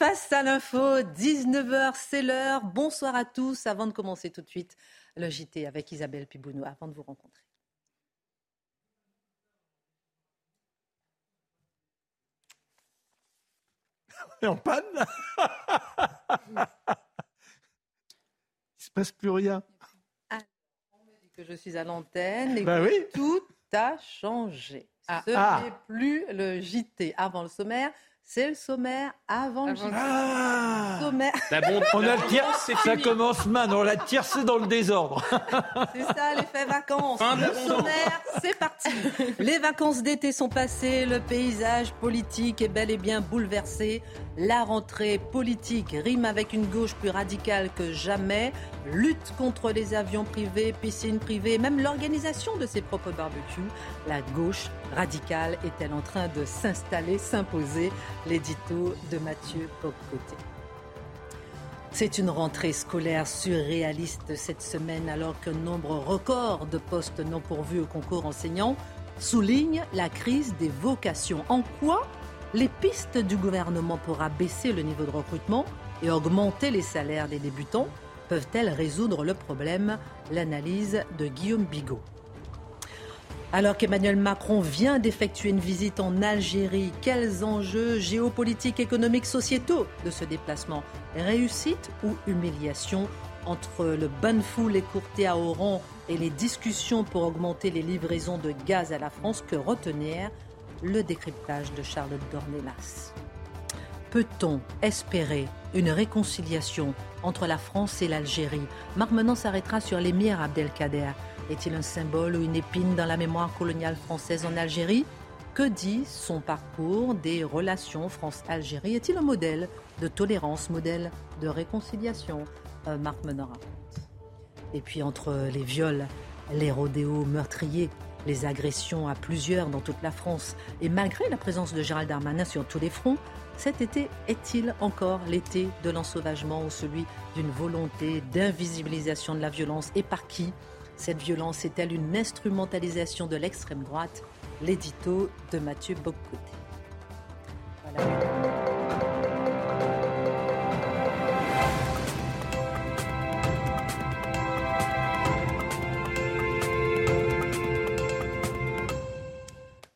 Face à l'info, 19h, c'est l'heure. Bonsoir à tous. Avant de commencer tout de suite le JT avec Isabelle Pibounou, avant de vous rencontrer. en panne. Il se passe plus rien. que je suis à l'antenne et Bah que oui. tout a changé. Ce ah. n'est plus le JT avant le sommaire, c'est le sommaire avant le JT. Ah. Sommaire, On a le tiers, ça commence maintenant, on l'a tiercé dans le désordre. c'est ça l'effet vacances. Le sommaire, c'est parti. Les vacances d'été sont passées, le paysage politique est bel et bien bouleversé. La rentrée politique rime avec une gauche plus radicale que jamais. Lutte contre les avions privés, piscines privées, même l'organisation de ses propres barbecues. La gauche radicale est-elle en train de s'installer, s'imposer? L'édito de Mathieu Bocoté. C'est une rentrée scolaire surréaliste cette semaine alors qu'un nombre record de postes non pourvus au concours enseignant souligne la crise des vocations. En quoi les pistes du gouvernement pour abaisser le niveau de recrutement et augmenter les salaires des débutants peuvent-elles résoudre le problème? L'analyse de Guillaume Bigot. Alors qu'Emmanuel Macron vient d'effectuer une visite en Algérie, quels enjeux géopolitiques, économiques, sociétaux de ce déplacement? Réussite ou humiliation? Entre le Banfou, écourté à Oran et les discussions pour augmenter les livraisons de gaz à la France, que retenir? Le décryptage de Charlotte Dornelas. Peut-on espérer une réconciliation entre la France et l'Algérie? Marc Menon s'arrêtera sur l'émir Abdelkader. Est-il un symbole ou une épine dans la mémoire coloniale française en Algérie? Que dit son parcours des relations France-Algérie? Est-il un modèle de tolérance, modèle de réconciliation? Euh, Marc Menon raconte. Et puis entre les viols, les rodéos meurtriers, les agressions à plusieurs dans toute la France, et malgré la présence de Gérald Darmanin sur tous les fronts, cet été est-il encore l'été de l'ensauvagement ou celui d'une volonté d'invisibilisation de la violence? Et par qui? Cette violence est-elle une instrumentalisation de l'extrême droite? L'édito de Mathieu Boccoté.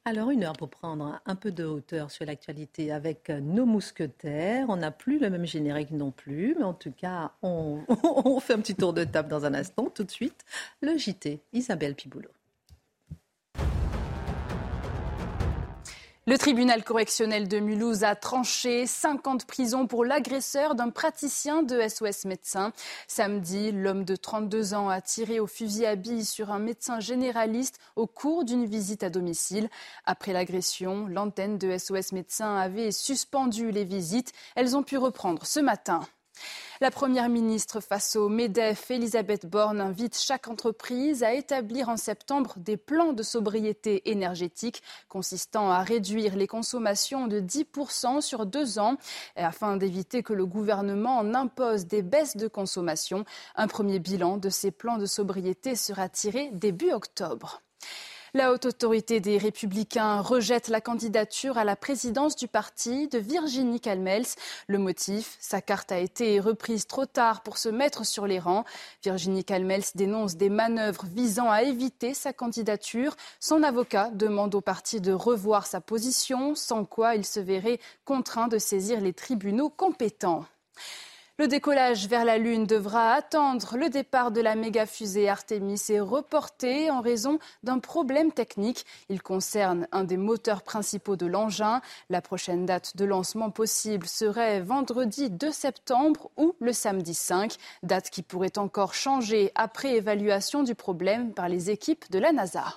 Alors une heure pour prendre un peu de hauteur sur l'actualité avec nos mousquetaires. On n'a plus le même générique non plus, mais en tout cas, on, on fait un petit tour de table dans un instant. Tout de suite, le JT, Isabelle Piboulot. Le tribunal correctionnel de Mulhouse a tranché 50 prisons pour l'agresseur d'un praticien de SOS médecin. Samedi, l'homme de 32 ans a tiré au fusil à billes sur un médecin généraliste au cours d'une visite à domicile. Après l'agression, l'antenne de SOS médecin avait suspendu les visites. Elles ont pu reprendre ce matin. La Première ministre face au MEDEF, Elisabeth Borne, invite chaque entreprise à établir en septembre des plans de sobriété énergétique consistant à réduire les consommations de 10% sur deux ans afin d'éviter que le gouvernement en impose des baisses de consommation. Un premier bilan de ces plans de sobriété sera tiré début octobre. La haute autorité des Républicains rejette la candidature à la présidence du parti de Virginie Calmels. Le motif, sa carte a été reprise trop tard pour se mettre sur les rangs. Virginie Calmels dénonce des manœuvres visant à éviter sa candidature. Son avocat demande au parti de revoir sa position, sans quoi il se verrait contraint de saisir les tribunaux compétents. Le décollage vers la Lune devra attendre. Le départ de la méga fusée Artemis est reporté en raison d'un problème technique. Il concerne un des moteurs principaux de l'engin. La prochaine date de lancement possible serait vendredi 2 septembre ou le samedi 5, date qui pourrait encore changer après évaluation du problème par les équipes de la NASA.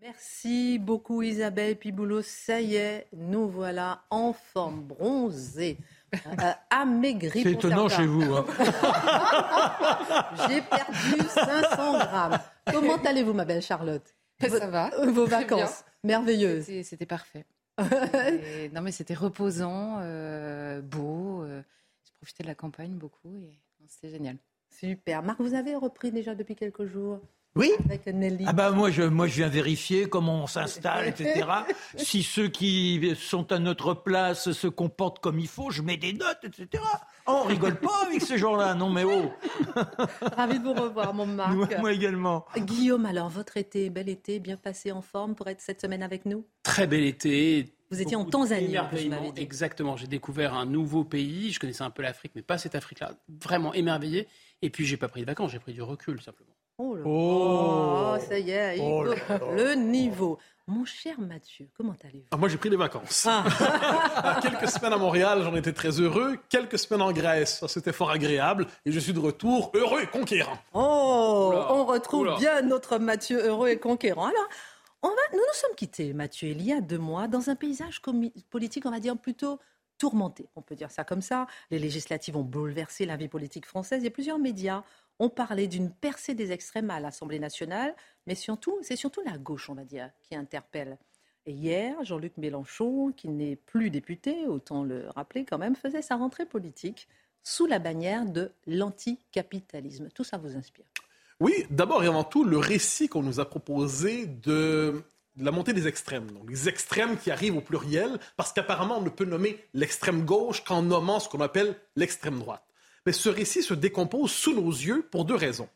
Merci beaucoup Isabelle Piboulot. Ça y est, nous voilà en forme, bronzée. Euh, amaigri. C'est étonnant chez vous. Hein. J'ai perdu 500 grammes. Comment allez-vous, ma belle Charlotte? Ça va. Vos vacances merveilleuses. C'était parfait. non, mais c'était reposant, euh, beau. Euh, J'ai profité de la campagne beaucoup et c'était génial. Super. Marc, vous avez repris déjà depuis quelques jours? Oui. Ah bah moi je moi je viens vérifier comment on s'installe, etc. si ceux qui sont à notre place se comportent comme il faut, je mets des notes, etc. Oh, on rigole pas avec ces gens-là, non mais oh. Ravi de vous revoir, mon Marc. Moi, également. Guillaume, alors votre été, bel été, bien passé en forme pour être cette semaine avec nous? Très bel été. Vous étiez en Tanzanie. Exactement. J'ai découvert un nouveau pays. Je connaissais un peu l'Afrique, mais pas cette Afrique-là. Vraiment émerveillé. Et puis j'ai pas pris de vacances, j'ai pris du recul simplement. Oh, oh, ça y est, oh le niveau. Mon cher Mathieu, comment allez-vous? Ah, Moi, j'ai pris des vacances. Ah. quelques semaines à Montréal, j'en étais très heureux. Quelques semaines en Grèce, c'était fort agréable. Et je suis de retour heureux et conquérant. Oh, on retrouve bien notre Mathieu heureux et conquérant. Alors, on va, nous nous sommes quittés, Mathieu, il y a deux mois, dans un paysage politique, on va dire, plutôt tourmenté. On peut dire ça comme ça. Les législatives ont bouleversé la vie politique française et plusieurs médias on parlait d'une percée des extrêmes à l'Assemblée nationale, mais c'est surtout la gauche, on va dire, qui interpelle. Et hier, Jean-Luc Mélenchon, qui n'est plus député, autant le rappeler quand même, faisait sa rentrée politique sous la bannière de l'anticapitalisme. Tout ça vous inspire? Oui, d'abord et avant tout, le récit qu'on nous a proposé de la montée des extrêmes. Donc, les extrêmes qui arrivent au pluriel, parce qu'apparemment, on ne peut nommer l'extrême gauche qu'en nommant ce qu'on appelle l'extrême droite. Mais ce récit se décompose sous nos yeux pour deux raisons.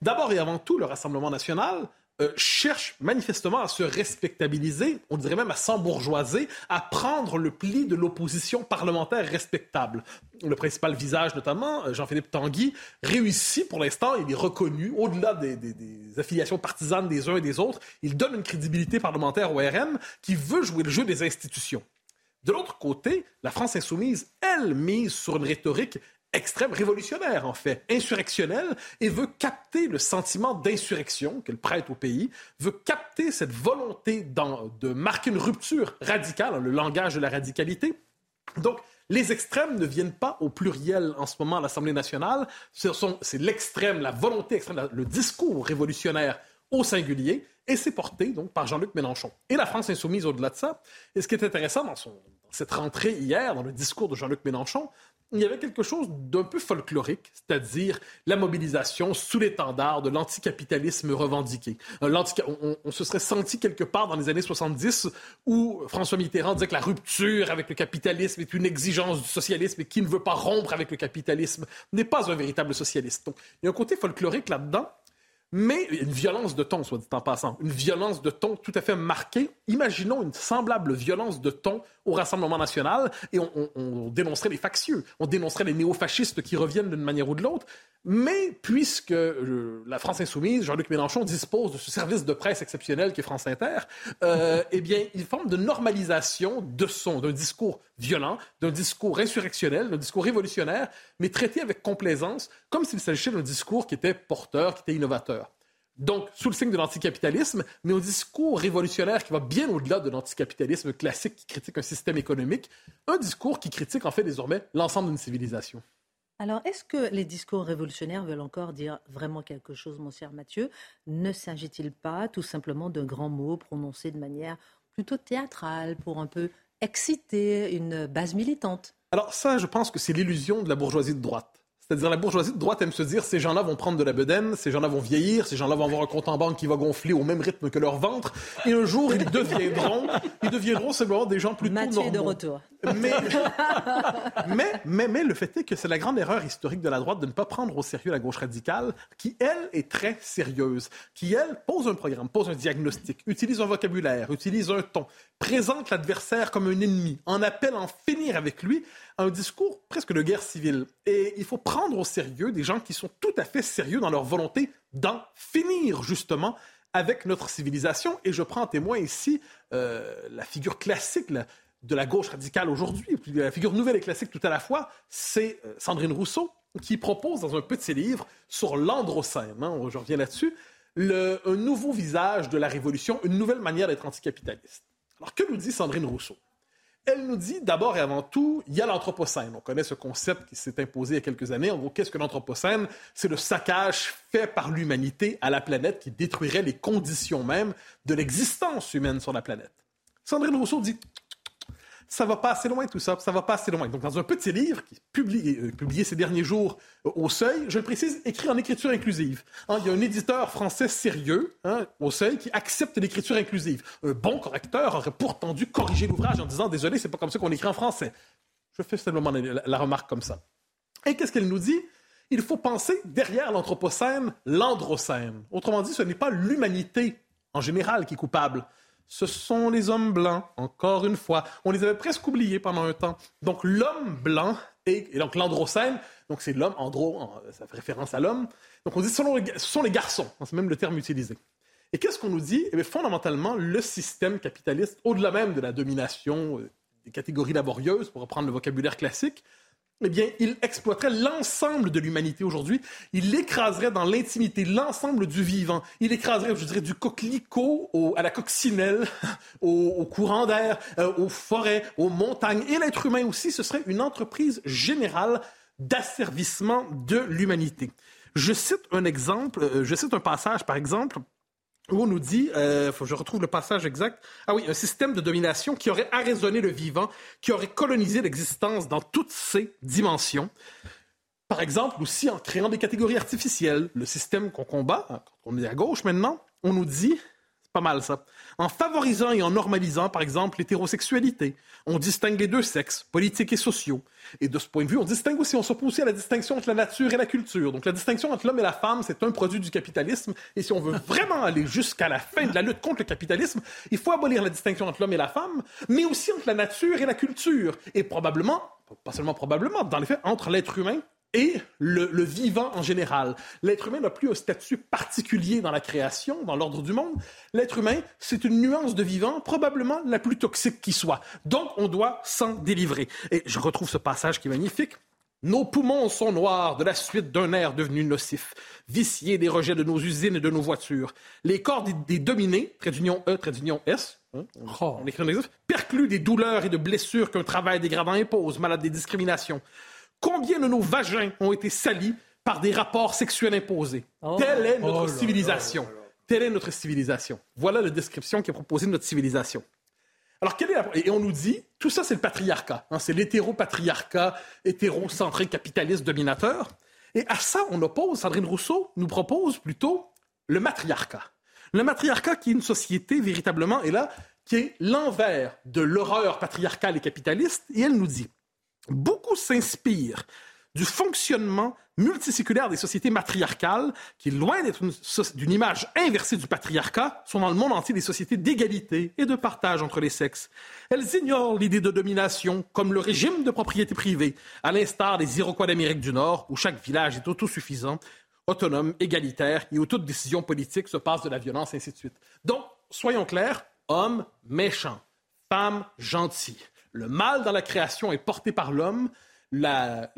D'abord et avant tout, le Rassemblement national euh, cherche manifestement à se respectabiliser, on dirait même à s'embourgeoiser, à prendre le pli de l'opposition parlementaire respectable. Le principal visage, notamment, euh, Jean-Philippe Tanguy, réussit pour l'instant, il est reconnu, au-delà des, des, affiliations partisanes des uns et des autres, il donne une crédibilité parlementaire au RN qui veut jouer le jeu des institutions. De l'autre côté, la France insoumise, elle, mise sur une rhétorique extrême révolutionnaire, en fait, insurrectionnel, et veut capter le sentiment d'insurrection qu'elle prête au pays, veut capter cette volonté de marquer une rupture radicale, hein, le langage de la radicalité. Donc, les extrêmes ne viennent pas au pluriel en ce moment à l'Assemblée nationale. C'est l'extrême, la volonté extrême, le discours révolutionnaire au singulier, et c'est porté donc par Jean-Luc Mélenchon. Et la France insoumise au-delà de ça. Et ce qui est intéressant dans, cette rentrée hier, dans le discours de Jean-Luc Mélenchon, il y avait quelque chose d'un peu folklorique, c'est-à-dire la mobilisation sous l'étendard de l'anticapitalisme revendiqué. Euh, on, se serait senti quelque part dans les années 70 où François Mitterrand disait que la rupture avec le capitalisme est une exigence du socialisme et qui ne veut pas rompre avec le capitalisme n'est pas un véritable socialiste. Donc, il y a un côté folklorique là-dedans mais une violence de ton, soit dit en passant, une violence de ton tout à fait marquée. Imaginons une semblable violence de ton au Rassemblement national et on, dénoncerait les factieux, on dénoncerait les néofascistes qui reviennent d'une manière ou de l'autre. Mais puisque euh, la France insoumise, Jean-Luc Mélenchon dispose de ce service de presse exceptionnel qui est France Inter, euh, eh bien, il forme de normalisation de son, d'un discours violent, d'un discours insurrectionnel, d'un discours révolutionnaire, mais traité avec complaisance, comme s'il s'agissait d'un discours qui était porteur, qui était innovateur. Donc, sous le signe de l'anticapitalisme, mais un discours révolutionnaire qui va bien au-delà de l'anticapitalisme classique qui critique un système économique, un discours qui critique en fait désormais l'ensemble d'une civilisation. Alors, est-ce que les discours révolutionnaires veulent encore dire vraiment quelque chose, mon cher Mathieu? Ne s'agit-il pas tout simplement d'un grand mot prononcé de manière plutôt théâtrale pour un peu exciter une base militante Alors ça, je pense que c'est l'illusion de la bourgeoisie de droite. C'est-à-dire la bourgeoisie de droite aime se dire ces gens-là vont prendre de la bedaine, ces gens-là vont vieillir, ces gens-là vont avoir un compte en banque qui va gonfler au même rythme que leur ventre, et un jour ils deviendront, ils deviendront simplement des gens plutôt Mathieu normaux. de retour. Mais, mais, mais, mais, le fait est que c'est la grande erreur historique de la droite de ne pas prendre au sérieux la gauche radicale, qui elle est très sérieuse, qui elle pose un programme, pose un diagnostic, utilise un vocabulaire, utilise un ton, présente l'adversaire comme un ennemi, en appelle à en finir avec lui, un discours presque de guerre civile. Et il faut prendre au sérieux des gens qui sont tout à fait sérieux dans leur volonté d'en finir justement avec notre civilisation. Et je prends en témoin ici euh, la figure classique de la gauche radicale aujourd'hui, la figure nouvelle et classique tout à la fois, c'est euh, Sandrine Rousseau qui propose dans un petit livre sur l'androcène, hein, je reviens là-dessus, un nouveau visage de la révolution, une nouvelle manière d'être anticapitaliste. Alors, que nous dit Sandrine Rousseau? Elle nous dit d'abord et avant tout, il y a l'Anthropocène. On connaît ce concept qui s'est imposé il y a quelques années. En gros, qu'est-ce que l'Anthropocène? C'est le saccage fait par l'humanité à la planète qui détruirait les conditions même de l'existence humaine sur la planète. Sandrine Rousseau dit ça va pas assez loin tout ça, ça va pas assez loin. Donc dans un petit livre qui est publié, euh, ces derniers jours euh, au Seuil, je le précise, écrit en écriture inclusive. Hein, il y a un éditeur français sérieux hein, au Seuil qui accepte l'écriture inclusive. Un bon correcteur aurait pourtant dû corriger l'ouvrage en disant désolé, c'est pas comme ça qu'on écrit en français. Je fais simplement la remarque comme ça. Et qu'est-ce qu'elle nous dit? Il faut penser derrière l'anthropocène l'androcène. Autrement dit, ce n'est pas l'humanité en général qui est coupable ce sont les hommes blancs, encore une fois. On les avait presque oubliés pendant un temps. Donc l'homme blanc et, donc l'androcène, donc c'est l'homme, andro, ça fait référence à l'homme. Donc on dit ce sont les garçons, c'est même le terme utilisé. Et qu'est-ce qu'on nous dit? Eh bien, fondamentalement, le système capitaliste, au-delà même de la domination euh, des catégories laborieuses, pour reprendre le vocabulaire classique, eh bien, il exploiterait l'ensemble de l'humanité aujourd'hui. Il écraserait dans l'intimité l'ensemble du vivant. Il écraserait, je dirais, du coquelicot à la coccinelle, au, courant d'air, euh, aux forêts, aux montagnes. Et l'être humain aussi, ce serait une entreprise générale d'asservissement de l'humanité. Je cite un exemple, euh, je cite un passage, par exemple, où on nous dit, euh, faut que je retrouve le passage exact, ah oui, un système de domination qui aurait arraisonné le vivant, qui aurait colonisé l'existence dans toutes ses dimensions. Par exemple, aussi en créant des catégories artificielles. Le système qu'on combat, hein, quand on est à gauche maintenant, on nous dit pas mal ça. En favorisant et en normalisant, par exemple, l'hétérosexualité, on distingue les deux sexes, politiques et sociaux. Et de ce point de vue, on distingue aussi, on s'oppose aussi à la distinction entre la nature et la culture. Donc la distinction entre l'homme et la femme, c'est un produit du capitalisme. Et si on veut vraiment aller jusqu'à la fin de la lutte contre le capitalisme, il faut abolir la distinction entre l'homme et la femme, mais aussi entre la nature et la culture. Et probablement, pas seulement probablement, dans les faits, entre l'être humain et le, vivant en général. L'être humain n'a plus un statut particulier dans la création, dans l'ordre du monde. L'être humain, c'est une nuance de vivant, probablement la plus toxique qui soit. Donc, on doit s'en délivrer. Et je retrouve ce passage qui est magnifique. Nos poumons sont noirs de la suite d'un air devenu nocif, vicié des rejets de nos usines et de nos voitures. Les corps des, dominés, trait d'union E, trait d'union S, hein, oh. on écrit percluent des douleurs et de blessures qu'un travail dégradant impose, malade des discriminations. Combien de nos vagins ont été salis par des rapports sexuels imposés? Oh. Telle est notre oh civilisation. Telle est notre civilisation. Voilà la description qui est proposée de notre civilisation. Alors, quelle est la... Et on nous dit, tout ça, c'est le patriarcat. Hein, c'est l'hétéro-patriarcat, hétérocentré, capitaliste, dominateur. Et à ça, on oppose, Sandrine Rousseau nous propose plutôt le matriarcat. Le matriarcat qui est une société véritablement, et là, qui est l'envers de l'horreur patriarcale et capitaliste. Et elle nous dit, beaucoup s'inspirent du fonctionnement multiséculaire des sociétés matriarcales, qui, loin d'être d'une image inversée du patriarcat, sont dans le monde entier des sociétés d'égalité et de partage entre les sexes. Elles ignorent l'idée de domination comme le régime de propriété privée, à l'instar des Iroquois d'Amérique du Nord, où chaque village est autosuffisant, autonome, égalitaire, et où toute décision politique se passe de la violence, ainsi de suite. Donc, soyons clairs, hommes méchants, femmes gentilles. Le mal dans la création est porté par l'homme. La,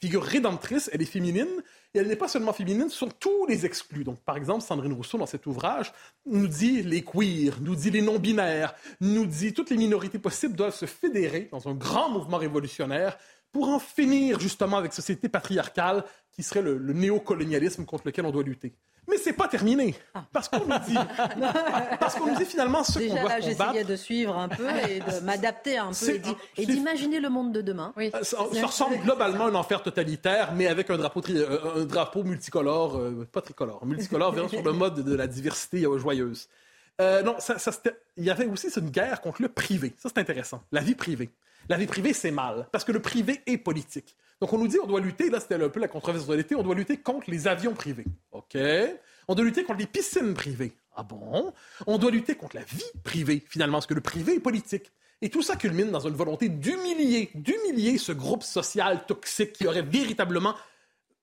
figure rédemptrice, elle est féminine, et elle n'est pas seulement féminine, ce sont tous les exclus. Donc, par exemple, Sandrine Rousseau, dans cet ouvrage, nous dit les queers, nous dit les non-binaires, nous dit toutes les minorités possibles doivent se fédérer dans un grand mouvement révolutionnaire pour en finir justement avec société patriarcale qui serait le néocolonialisme contre lequel on doit lutter. Mais c'est pas terminé. Ah. Parce qu'on nous dit, parce qu'on nous dit finalement ce qu'on doit là, j'essayais de suivre un peu et de m'adapter un peu et d'imaginer le monde de demain. Oui. Ça, ressemble globalement à un enfer totalitaire, mais avec un drapeau, euh, un drapeau multicolore, euh, pas tricolore, multicolore, sur le mode de la diversité euh, joyeuse. non, ça, ça il y avait aussi une guerre contre le privé. Ça, c'est intéressant. La vie privée. La vie privée, c'est mal, parce que le privé est politique. Donc, on nous dit on doit lutter, là, c'était un peu la controverse de l'été, on doit lutter contre les avions privés. OK? On doit lutter contre les piscines privées. Ah bon? On doit lutter contre la vie privée, finalement, parce que le privé est politique. Et tout ça culmine dans une volonté d'humilier, d'humilier ce groupe social toxique qui aurait véritablement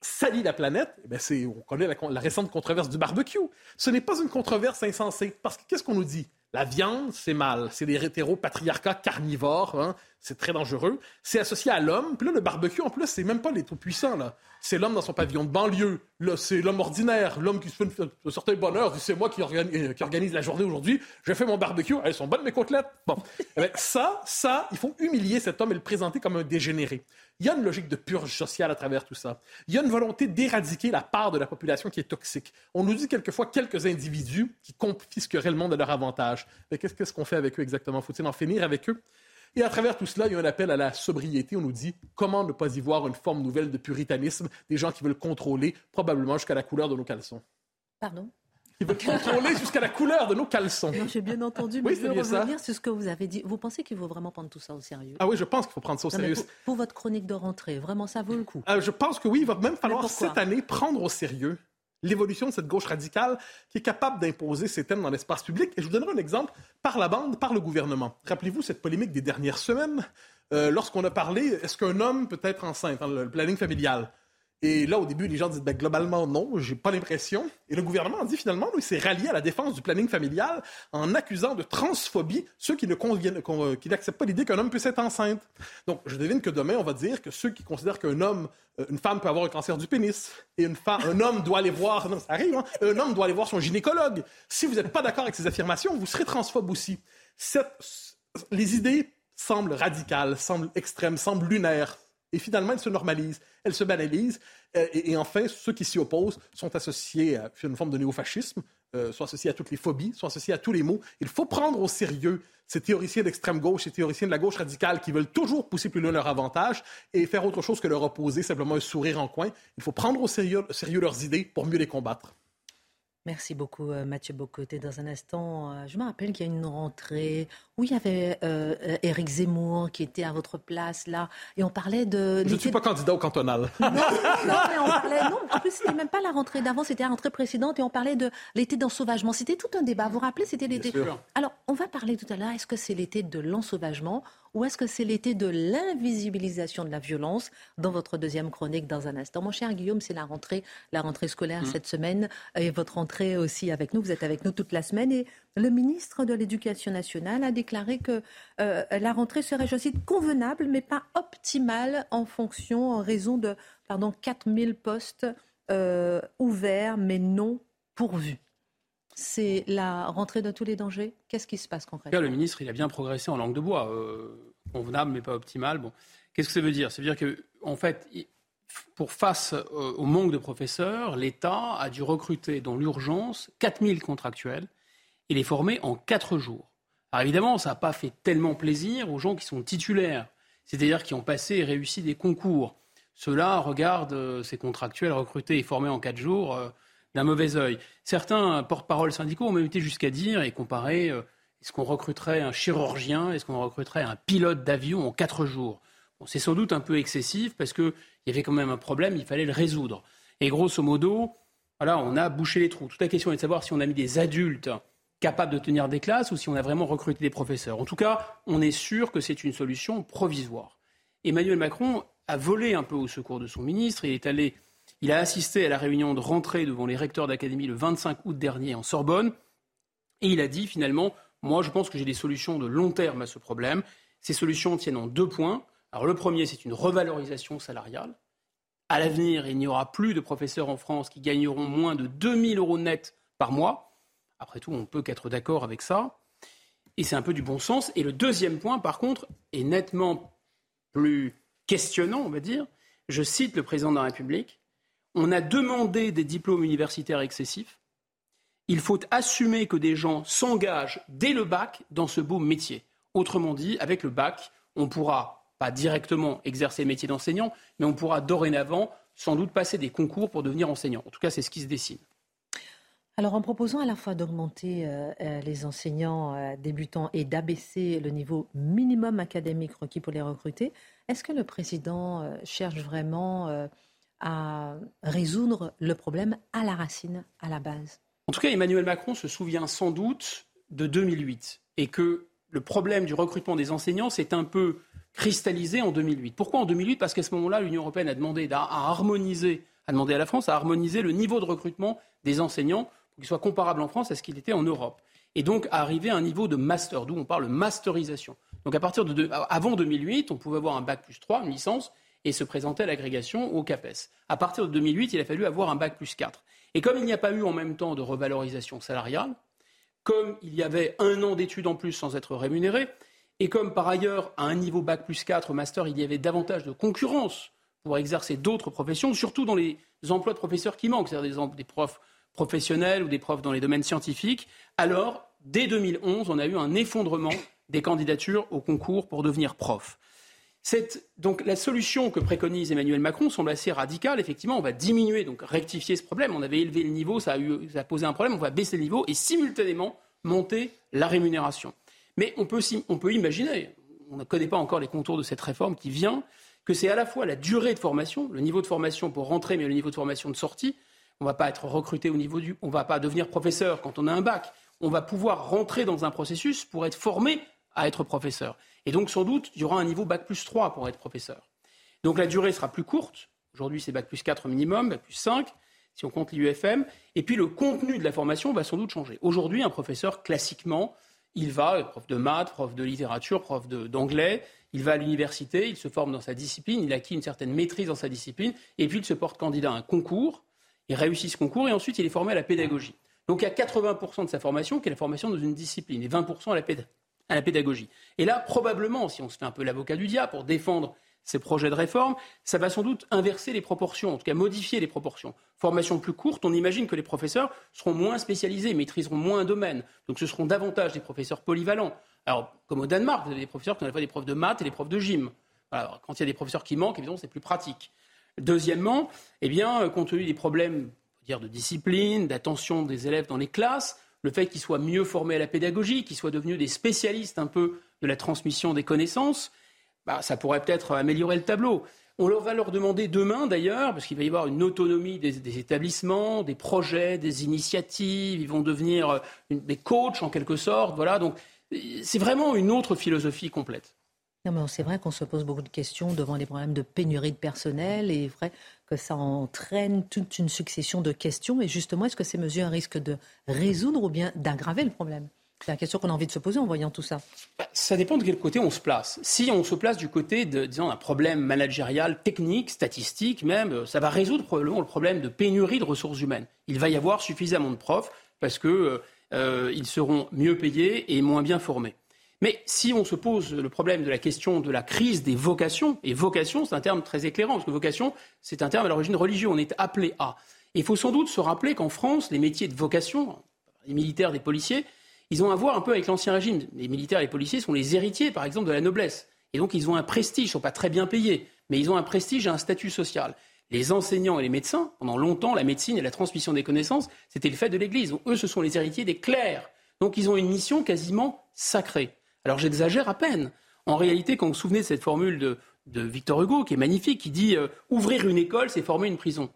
sali la planète. Eh c'est, on connaît la, récente controverse du barbecue. Ce n'est pas une controverse insensée, parce que qu'est-ce qu'on nous dit? La viande, c'est mal. C'est des hétéro-patriarcats carnivores. Hein? C'est très dangereux. C'est associé à l'homme. Puis là, le barbecue, en plus, c'est même pas les tout puissants, là. C'est l'homme dans son pavillon de banlieue. Là, c'est l'homme ordinaire, l'homme qui se fait un certain bonheur. C'est moi qui, organise, qui organise la journée aujourd'hui. Je fais mon barbecue. Elles sont bonnes, mes côtelettes. Bon. Eh ben, ça, ça, il faut humilier cet homme et le présenter comme un dégénéré. Il y a une logique de purge sociale à travers tout ça. Il y a une volonté d'éradiquer la part de la population qui est toxique. On nous dit quelquefois quelques individus qui confisqueraient le monde à leur avantage. Mais qu'est-ce qu'on fait avec eux exactement? Faut-il en finir avec eux? Et à travers tout cela, il y a un appel à la sobriété. On nous dit comment ne pas y voir une forme nouvelle de puritanisme, des gens qui veulent contrôler probablement jusqu'à la couleur de nos caleçons. Pardon? Qui veulent contrôler jusqu'à la couleur de nos caleçons. J'ai bien entendu, mais je veux revenir sur ce que vous avez dit. Vous pensez qu'il faut vraiment prendre tout ça au sérieux? Ah oui, je pense qu'il faut prendre ça au sérieux. Pour, votre chronique de rentrée, vraiment, ça vaut le coup euh, Je pense que oui, il va même falloir cette année prendre au sérieux l'évolution de cette gauche radicale qui est capable d'imposer ses thèmes dans l'espace public. Et je vous donnerai un exemple par la bande, par le gouvernement. Rappelez-vous cette polémique des dernières semaines, euh, lorsqu'on a parlé, est-ce qu'un homme peut être enceinte, dans le planning familial? Et là, au début, les gens disent ben, globalement non, j'ai pas l'impression. Et le gouvernement dit finalement, il s'est rallié à la défense du planning familial en accusant de transphobie ceux qui ne euh, n'acceptent pas l'idée qu'un homme puisse être enceinte. Donc, je devine que demain, on va dire que ceux qui considèrent qu'un homme, euh, une femme peut avoir un cancer du pénis et une femme, un homme doit aller voir, non, ça arrive, hein, un homme doit aller voir son gynécologue. Si vous n'êtes pas d'accord avec ces affirmations, vous serez transphobe aussi. les idées semblent radicales, semblent extrêmes, semblent lunaires et finalement, elle se normalise, elle se banalise. Euh, et, enfin, ceux qui s'y opposent sont associés à une forme de néofascisme, euh, sont associés à toutes les phobies, sont associés à tous les mots. Il faut prendre au sérieux ces théoriciens d'extrême gauche, ces théoriciens de la gauche radicale qui veulent toujours pousser plus loin leur avantage et faire autre chose que leur opposer simplement un sourire en coin. Il faut prendre au sérieux leurs idées pour mieux les combattre. Merci beaucoup, euh, Mathieu Bocoté. Dans un instant, euh, je me rappelle qu'il y a une rentrée où il y avait euh, Éric Zemmour qui était à votre place là, et on parlait de. Je ne suis pas candidat au cantonal. Non, mais on parlait. Non, en plus, c'était même pas la rentrée d'avant, c'était la rentrée précédente, et on parlait de l'été d'ensauvagement. C'était tout un débat. Vous vous rappelez, c'était l'été. Alors, on va parler tout à l'heure. Est-ce que c'est l'été de l'ensauvagement ou est-ce que c'est l'été de l'invisibilisation de la violence dans votre deuxième chronique dans un instant? Mon cher Guillaume, c'est la rentrée, la rentrée scolaire mm. cette semaine et votre rentrée aussi avec nous. Vous êtes avec nous toute la semaine et le ministre de l'Éducation nationale a déclaré que euh, la rentrée serait, je cite, convenable mais pas optimale en fonction, en raison de pardon, 4000 postes euh, ouverts mais non pourvus c'est la rentrée de tous les dangers? Qu'est-ce qui se passe concrètement? Le ministre, il a bien progressé en langue de bois. Euh, convenable, mais pas optimal. Bon. Qu'est-ce que ça veut dire? Ça veut dire que, en fait, pour face euh, au manque de professeurs, l'État a dû recruter dans l'urgence 4000 contractuels et les former en 4 jours. Alors évidemment, ça n'a pas fait tellement plaisir aux gens qui sont titulaires, c'est-à-dire qui ont passé et réussi des concours. Ceux-là regardent euh, ces contractuels recrutés et formés en 4 jours d'un mauvais œil. Certains porte-parole syndicaux ont même été jusqu'à dire et comparer euh, est-ce qu'on recruterait un chirurgien, est-ce qu'on recruterait un pilote d'avion en quatre jours? C'est sans doute un peu excessif parce qu'il y avait quand même un problème, il fallait le résoudre. Et grosso modo, voilà, on a bouché les trous. Toute la question est de savoir si on a mis des adultes capables de tenir des classes ou si on a vraiment recruté des professeurs. En tout cas, on est sûr que c'est une solution provisoire. Emmanuel Macron a volé un peu au secours de son ministre. Il est allé il a assisté à la réunion de rentrée devant les recteurs d'académie le 25 août dernier en Sorbonne. Et il a dit finalement, moi je pense que j'ai des solutions de long terme à ce problème. Ces solutions tiennent en deux points. Alors le premier, c'est une revalorisation salariale. À l'avenir, il n'y aura plus de professeurs en France qui gagneront moins de 2000 euros net par mois. Après tout, on peut qu'être d'accord avec ça. Et c'est un peu du bon sens. Et le deuxième point, par contre, est nettement plus questionnant, on va dire. Je cite le président de la République on a demandé des diplômes universitaires excessifs. Il faut assumer que des gens s'engagent dès le bac dans ce beau métier. Autrement dit, avec le bac, on pourra pas directement exercer le métier d'enseignant, mais on pourra dorénavant sans doute passer des concours pour devenir enseignant. En tout cas, c'est ce qui se dessine. Alors, en proposant à la fois d'augmenter euh, euh, les enseignants euh, débutants et d'abaisser le niveau minimum académique requis pour les recruter, est-ce que le président cherche vraiment à résoudre le problème à la racine, à la base? En tout cas, Emmanuel Macron se souvient sans doute de 2008 et que le problème du recrutement des enseignants s'est un peu cristallisé en 2008. Pourquoi en 2008 Parce qu'à ce moment-là, l'Union européenne a demandé à, harmoniser, a demandé à la France à harmoniser le niveau de recrutement des enseignants pour qu'il soit comparable en France à ce qu'il était en Europe. et donc à arriver à un niveau de master, d'où on parle masterisation. Donc à partir de, avant 2008, on pouvait avoir un bac plus 3, une licence, et se présenter à l'agrégation au CAPES. À partir de 2008, il a fallu avoir un bac plus 4. Et comme il n'y a pas eu en même temps de revalorisation salariale, comme il y avait un an d'études en plus sans être rémunéré, et comme par ailleurs, à un niveau bac plus 4 master, il y avait davantage de concurrence pour exercer d'autres professions, surtout dans les emplois de professeurs qui manquent, c'est-à-dire des, des profs professionnels ou des profs dans les domaines scientifiques, alors, dès 2011, on a eu un effondrement des candidatures au concours pour devenir prof. donc la solution que préconise Emmanuel Macron semble assez radicale. Effectivement, on va diminuer, donc rectifier ce problème. On avait élevé le niveau, ça a, posé un problème. On va baisser le niveau et simultanément monter la rémunération. Mais on peut, on peut imaginer, on ne connaît pas encore les contours de cette réforme qui vient, que c'est à la fois la durée de formation, le niveau de formation pour rentrer, mais le niveau de formation de sortie. On ne va pas être recruté au niveau du, on ne va pas devenir professeur quand on a un bac. On va pouvoir rentrer dans un processus pour être formé à être professeur. Et donc, sans doute, il y aura un niveau bac plus 3 pour être professeur. Donc, la durée sera plus courte. Aujourd'hui, c'est bac plus 4 minimum, bac plus 5, si on compte l'IUFM. Et puis, le contenu de la formation va sans doute changer. Aujourd'hui, un professeur, classiquement, il va, prof de maths, prof de littérature, prof d'anglais, il va à l'université, il se forme dans sa discipline, il acquit une certaine maîtrise dans sa discipline, et puis il se porte candidat à un concours, il réussit ce concours, et ensuite il est formé à la pédagogie. Donc il y a 80% de sa formation qui est la formation dans une discipline, et 20% à la pédagogie à la pédagogie. Et là, probablement, si on se fait un peu l'avocat du diable pour défendre ces projets de réforme, ça va sans doute inverser les proportions, en tout cas modifier les proportions. Formation plus courte, on imagine que les professeurs seront moins spécialisés, maîtriseront moins un domaine. Donc ce seront davantage des professeurs polyvalents. Alors, comme au Danemark, vous avez des professeurs qui ont à la fois des profs de maths et des profs de gym. Quand il y a des professeurs qui manquent, évidemment, c'est plus pratique. Deuxièmement, eh bien, compte tenu des problèmes de discipline, d'attention des élèves dans les classes, le fait qu'ils soient mieux formés à la pédagogie, qu'ils soient devenus des spécialistes un peu de la transmission des connaissances, bah, ça pourrait peut-être améliorer le tableau. On va leur demander demain, d'ailleurs, parce qu'il va y avoir une autonomie des, établissements, des projets, des initiatives, ils vont devenir euh, des coachs en quelque sorte. Voilà, donc c'est vraiment une autre philosophie complète. C'est vrai qu'on se pose beaucoup de questions devant les problèmes de pénurie de personnel et vrai que ça entraîne toute une succession de questions. Et justement, est-ce que ces mesures risquent de résoudre ou bien d'aggraver le problème? C'est la question qu'on a envie de se poser en voyant tout ça. Bah, ça dépend de quel côté on se place. Si on se place du côté de, disons, d'un problème managérial, technique, statistique même, euh, ça va résoudre probablement le problème de pénurie de ressources humaines. Il va y avoir suffisamment de profs parce qu'ils euh, euh, seront mieux payés et moins bien formés. Mais si on se pose le problème de la question de la crise des vocations, et vocation, c'est un terme très éclairant, parce que vocation, c'est un terme à l'origine religieux, on est appelé à. il faut sans doute se rappeler qu'en France, les métiers de vocation, les militaires, les policiers, ils ont à voir un peu avec l'ancien régime. Les militaires et les policiers sont les héritiers, par exemple, de la noblesse. Et donc, ils ont un prestige, ils ne sont pas très bien payés, mais ils ont un prestige et un statut social. Les enseignants et les médecins, pendant longtemps, la médecine et la transmission des connaissances, c'était le fait de l'Église. eux, ce sont les héritiers des clercs. Donc, ils ont une mission quasiment sacrée. Alors j'exagère à peine. En réalité, quand vous vous souvenez de cette formule de, Victor Hugo, qui est magnifique, qui dit euh, Ouvrir une école, c'est former une prison.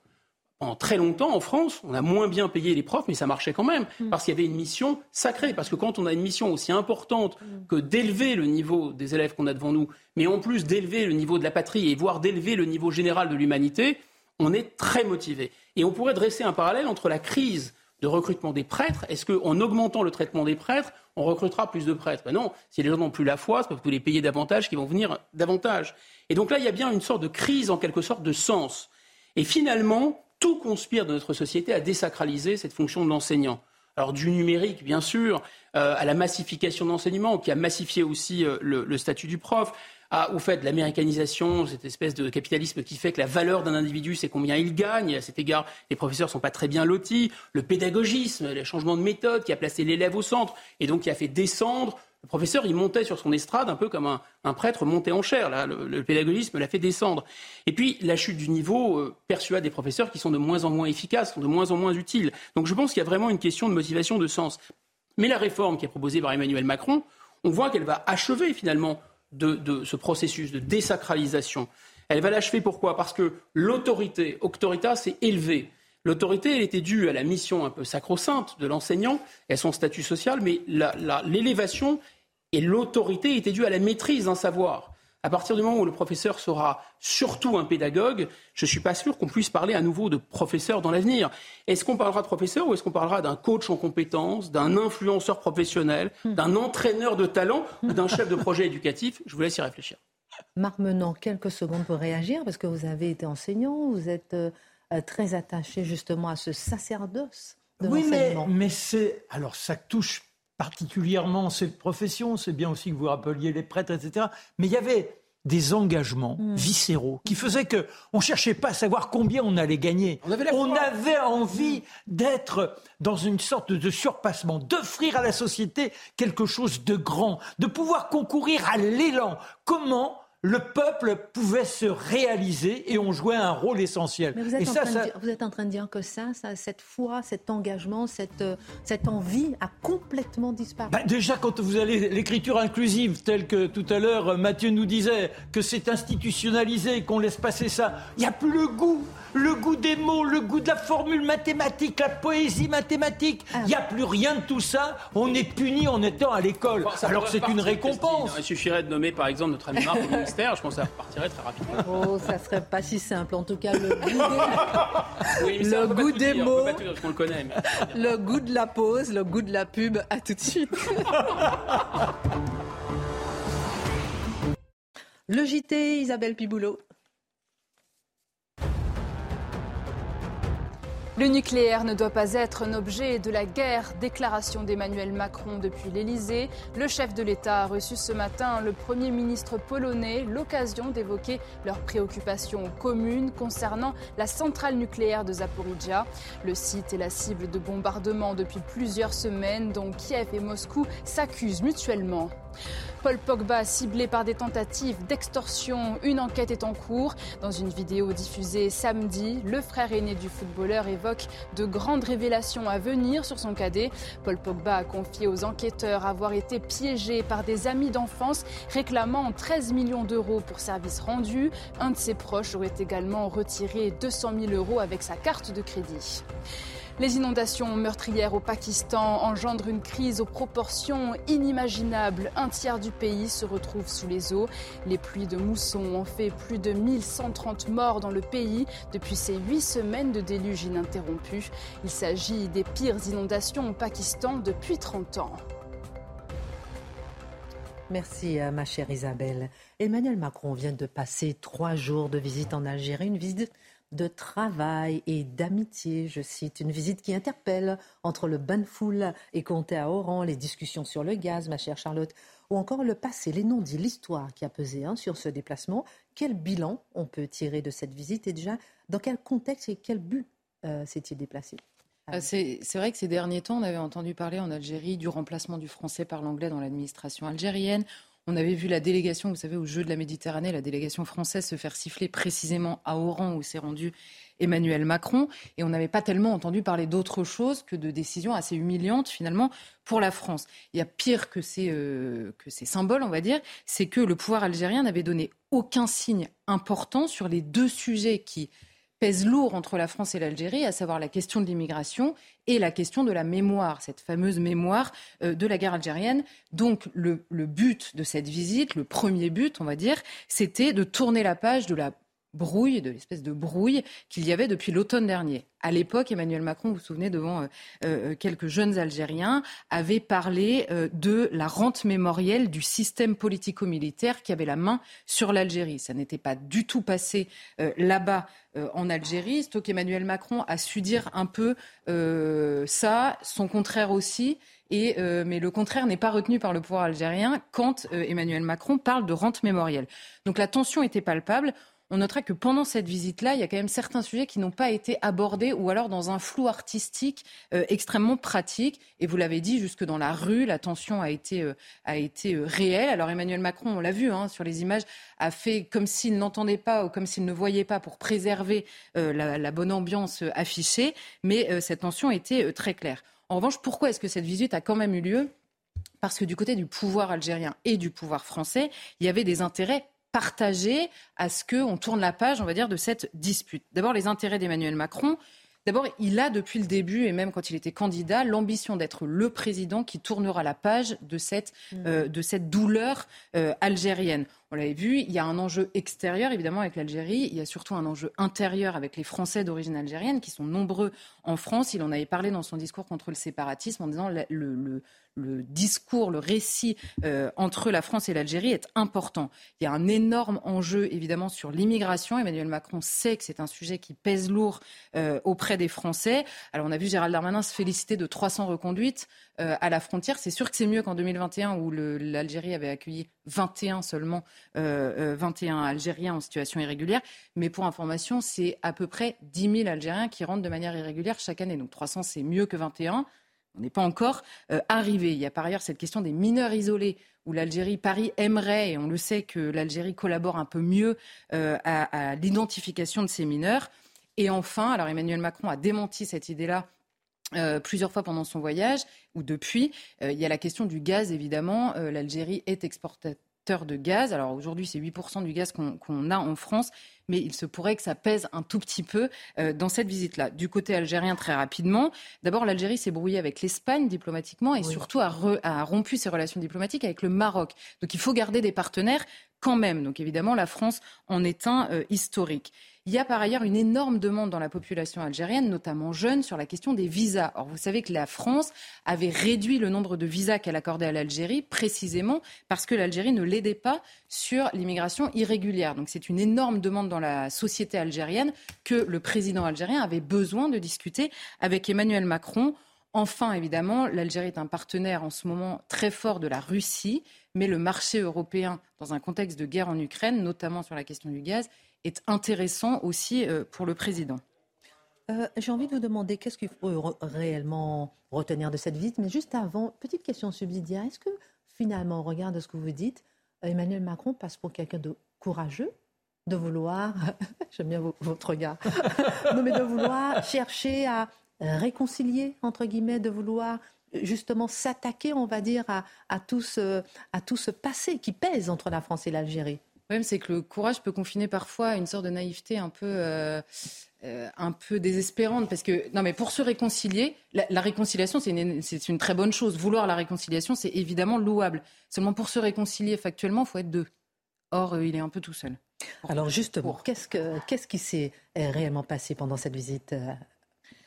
En très longtemps, en France, on a moins bien payé les profs, mais ça marchait quand même, mm. parce qu'il y avait une mission sacrée. Parce que quand on a une mission aussi importante mm. que d'élever le niveau des élèves qu'on a devant nous, mais en plus d'élever le niveau de la patrie et voire d'élever le niveau général de l'humanité, on est très motivé. Et on pourrait dresser un parallèle entre la crise de recrutement des prêtres. Est-ce qu'en augmentant le traitement des prêtres, on recrutera plus de prêtres? Ben Non, si les gens n'ont plus la foi, c'est parce que les payez davantage qu'ils vont venir davantage. Et donc là, il y a bien une sorte de crise, en quelque sorte, de sens. Et finalement, tout conspire dans notre société à désacraliser cette fonction de l'enseignant. Alors du numérique, bien sûr, euh, à la massification de l'enseignement, qui a massifié aussi euh, le, statut du prof, au fait l'américanisation, cette espèce de capitalisme qui fait que la valeur d'un individu, c'est combien il gagne. à cet égard, les professeurs ne sont pas très bien lotis. Le pédagogisme, le changement de méthode qui a placé l'élève au centre et donc qui a fait descendre. Le professeur, il montait sur son estrade un peu comme un, prêtre monté en chair. Là, le, pédagogisme l'a fait descendre. Et puis, la chute du niveau euh, persuade des professeurs qui sont de moins en moins efficaces, sont de moins en moins utiles. Donc, je pense qu'il y a vraiment une question de motivation, de sens. Mais la réforme qui est proposée par Emmanuel Macron, on voit qu'elle va achever finalement de, ce processus de désacralisation. Elle va l'achever pourquoi? Parce que l'autorité, autorita, c'est élevé. L'autorité, elle était due à la mission un peu sacro-sainte de l'enseignant et à son statut social, mais l'élévation et l'autorité étaient dues à la maîtrise d'un savoir. À partir du moment où le professeur sera surtout un pédagogue, je ne suis pas sûr qu'on puisse parler à nouveau de professeur dans l'avenir. Est-ce qu'on parlera de professeur ou est-ce qu'on parlera d'un coach en compétences, d'un influenceur professionnel, hmm. d'un entraîneur de talent, d'un chef de projet éducatif? Je vous laisse y réfléchir. Marc Menant, quelques secondes pour réagir, parce que vous avez été enseignant, vous êtes euh, euh, très attaché justement à ce sacerdoce de oui, mais, mais c'est. Alors, ça touche particulièrement cette profession. C'est bien aussi que vous rappeliez les prêtres, etc. Mais il y avait des engagements hmm. viscéraux qui faisaient que on cherchait pas à savoir combien on allait gagner. On avait, on avait envie d'être dans une sorte de surpassement, d'offrir à la société quelque chose de grand, de pouvoir concourir à l'élan. Comment le peuple pouvait se réaliser et on jouait un rôle essentiel. vous, êtes en train de dire que ça, cette foi, cet engagement, cette, euh, cette envie a complètement disparu. Bah, déjà, quand vous allez l'écriture inclusive, telle que tout à l'heure Mathieu nous disait, que c'est institutionnalisé, qu'on laisse passer ça, il n'y a plus le goût le goût des mots, le goût de la formule mathématique, la poésie mathématique. Ah. Il n'y a plus rien de tout ça. On est puni en étant à l'école. Alors c'est une récompense. Il suffirait de nommer par exemple notre ami Marc Je pense que ça partirait très rapidement. Oh, ça serait pas si simple. En tout cas, le goût des, mots, le goût de la pause, le goût de la pub. À tout de suite. le JT, Isabelle Piboulot. Le nucléaire ne doit pas être un objet de la guerre, déclaration d'Emmanuel Macron depuis l'Elysée. Le chef de l'État a reçu ce matin le Premier ministre polonais, l'occasion d'évoquer leurs préoccupations communes concernant la centrale nucléaire de Zaporizhia. Le site est la cible de bombardements depuis plusieurs semaines dont Kiev et Moscou s'accusent mutuellement. Paul Pogba ciblé par des tentatives d'extorsion. Une enquête est en cours. Dans une vidéo diffusée samedi, le frère aîné du footballeur évoque de grandes révélations à venir sur son cadet. Paul Pogba a confié aux enquêteurs avoir été piégé par des amis d'enfance réclamant 13 millions d'euros pour services rendus. Un de ses proches aurait également retiré 200 000 euros avec sa carte de crédit. Les inondations meurtrières au Pakistan engendrent une crise aux proportions inimaginables. Un tiers du pays se retrouve sous les eaux. Les pluies de mousson ont fait plus de 1130 morts dans le pays depuis ces huit semaines de déluge ininterrompu. Il s'agit des pires inondations au Pakistan depuis 30 ans. Merci, ma chère Isabelle. Emmanuel Macron vient de passer trois jours de visite en Algérie, une visite de travail et d'amitié, je cite, une visite qui interpelle entre le Banfoul et Comté à Oran, les discussions sur le gaz, ma chère Charlotte, ou encore le passé, les non-dits, l'histoire qui a pesé hein, sur ce déplacement. Quel bilan on peut tirer de cette visite et déjà dans quel contexte et quel but euh, s'est-il déplacé? Ah, c'est vrai que ces derniers temps, on avait entendu parler en Algérie du remplacement du français par l'anglais dans l'administration algérienne. On avait vu la délégation, vous savez, au Jeu de la Méditerranée, la délégation française se faire siffler précisément à Oran où s'est rendu Emmanuel Macron. Et on n'avait pas tellement entendu parler d'autre chose que de décisions assez humiliantes finalement pour la France. Il y a pire que ces, euh, que ces symboles, on va dire, c'est que le pouvoir algérien n'avait donné aucun signe important sur les deux sujets qui pèse lourd entre la France et l'Algérie, à savoir la question de l'immigration et la question de la mémoire, cette fameuse mémoire euh, de la guerre algérienne. Donc le, le but de cette visite, le premier but, on va dire, c'était de tourner la page de la brouille, de l'espèce de brouille qu'il y avait depuis l'automne dernier. À l'époque, Emmanuel Macron, vous vous souvenez, devant euh, euh, quelques jeunes Algériens, avait parlé euh, de la rente mémorielle du système politico-militaire qui avait la main sur l'Algérie. Ça n'était pas du tout passé là-bas en Algérie. C'est qu'Emmanuel Macron a su dire un peu ça, son contraire aussi. Et, mais le contraire n'est pas retenu par le pouvoir algérien quand Emmanuel Macron parle de rente mémorielle. Donc la tension était palpable on notera que pendant cette visite-là, il y a quand même certains sujets qui n'ont pas été abordés ou alors dans un flou artistique euh, extrêmement pratique. Et vous l'avez dit, jusque dans la rue, la tension a été, euh, euh, réelle. Alors Emmanuel Macron, on l'a vu hein, sur les images, a fait comme s'il n'entendait pas ou comme s'il ne voyait pas pour préserver la, la, bonne ambiance affichée. Mais cette tension était très claire. En revanche, pourquoi est-ce que cette visite a quand même eu lieu? Parce que du côté du pouvoir algérien et du pouvoir français, il y avait des intérêts partager à ce qu'on tourne la page, on va dire, de cette dispute. D'abord, les intérêts d'Emmanuel Macron. D'abord, il a depuis le début, et même quand il était candidat, l'ambition d'être le président qui tournera la page de cette, mmh. euh, de cette douleur euh, algérienne. On l'avait vu, il y a un enjeu extérieur, évidemment, avec l'Algérie. Il y a surtout un enjeu intérieur avec les Français d'origine algérienne, qui sont nombreux en France. Il en avait parlé dans son discours contre le séparatisme en disant le, le, le discours, le récit euh, entre la France et l'Algérie est important. Il y a un énorme enjeu, évidemment, sur l'immigration. Emmanuel Macron sait que c'est un sujet qui pèse lourd euh, auprès des Français. Alors, on a vu Gérald Darmanin se féliciter de 300 reconduites euh, à la frontière. C'est sûr que c'est mieux qu'en 2021, où l'Algérie avait accueilli 21 seulement, 21 Algériens en situation irrégulière. Mais pour information, c'est à peu près 10 000 Algériens qui rentrent de manière irrégulière chaque année. Donc 300, c'est mieux que 21. On n'est pas encore euh, arrivé. Il y a par ailleurs cette question des mineurs isolés où l'Algérie, Paris aimerait, et on le sait que l'Algérie collabore un peu mieux euh, à, l'identification de ces mineurs. Et enfin, alors Emmanuel Macron a démenti cette idée-là euh, plusieurs fois pendant son voyage, ou depuis. il y a la question du gaz, évidemment. L'Algérie est exportateur de gaz. Alors aujourd'hui, c'est 8% du gaz qu'on a en France, mais il se pourrait que ça pèse un tout petit peu euh, dans cette visite-là. Du côté algérien, très rapidement, d'abord, l'Algérie s'est brouillée avec l'Espagne diplomatiquement et surtout a, a rompu ses relations diplomatiques avec le Maroc. Donc il faut garder des partenaires quand même. Donc évidemment, la France en est un euh, historique. Il y a par ailleurs une énorme demande dans la population algérienne, notamment jeune, sur la question des visas. Or, vous savez que la France avait réduit le nombre de visas qu'elle accordait à l'Algérie, précisément parce que l'Algérie ne l'aidait pas sur l'immigration irrégulière. Donc c'est une énorme demande dans la société algérienne que le président algérien avait besoin de discuter avec Emmanuel Macron. Enfin, évidemment, l'Algérie est un partenaire en ce moment très fort de la Russie, mais le marché européen, dans un contexte de guerre en Ukraine, notamment sur la question du gaz, est intéressant aussi euh, pour le président. Euh, j'ai envie de vous demander qu'est-ce qu'il faut réellement retenir de cette visite? Mais juste avant, petite question subsidiaire. Est-ce que finalement, on regarde ce que vous dites, Emmanuel Macron passe pour quelqu'un de courageux, de vouloir, j'aime bien votre regard, mais de vouloir chercher à réconcilier, entre guillemets, de vouloir justement s'attaquer, on va dire, à, à, tout ce, à tout ce passé qui pèse entre la France et l'Algérie problème, c'est que le courage peut confiner parfois à une sorte de naïveté un peu, euh, euh, un peu désespérante. Parce que, non, mais pour se réconcilier, la, réconciliation, c'est une, une, très bonne chose. Vouloir la réconciliation, c'est évidemment louable. Seulement, pour se réconcilier factuellement, il faut être deux. Or, euh, il est un peu tout seul. Alors, justement, qu'est-ce, que, qu'est-ce qui s'est réellement passé pendant cette visite,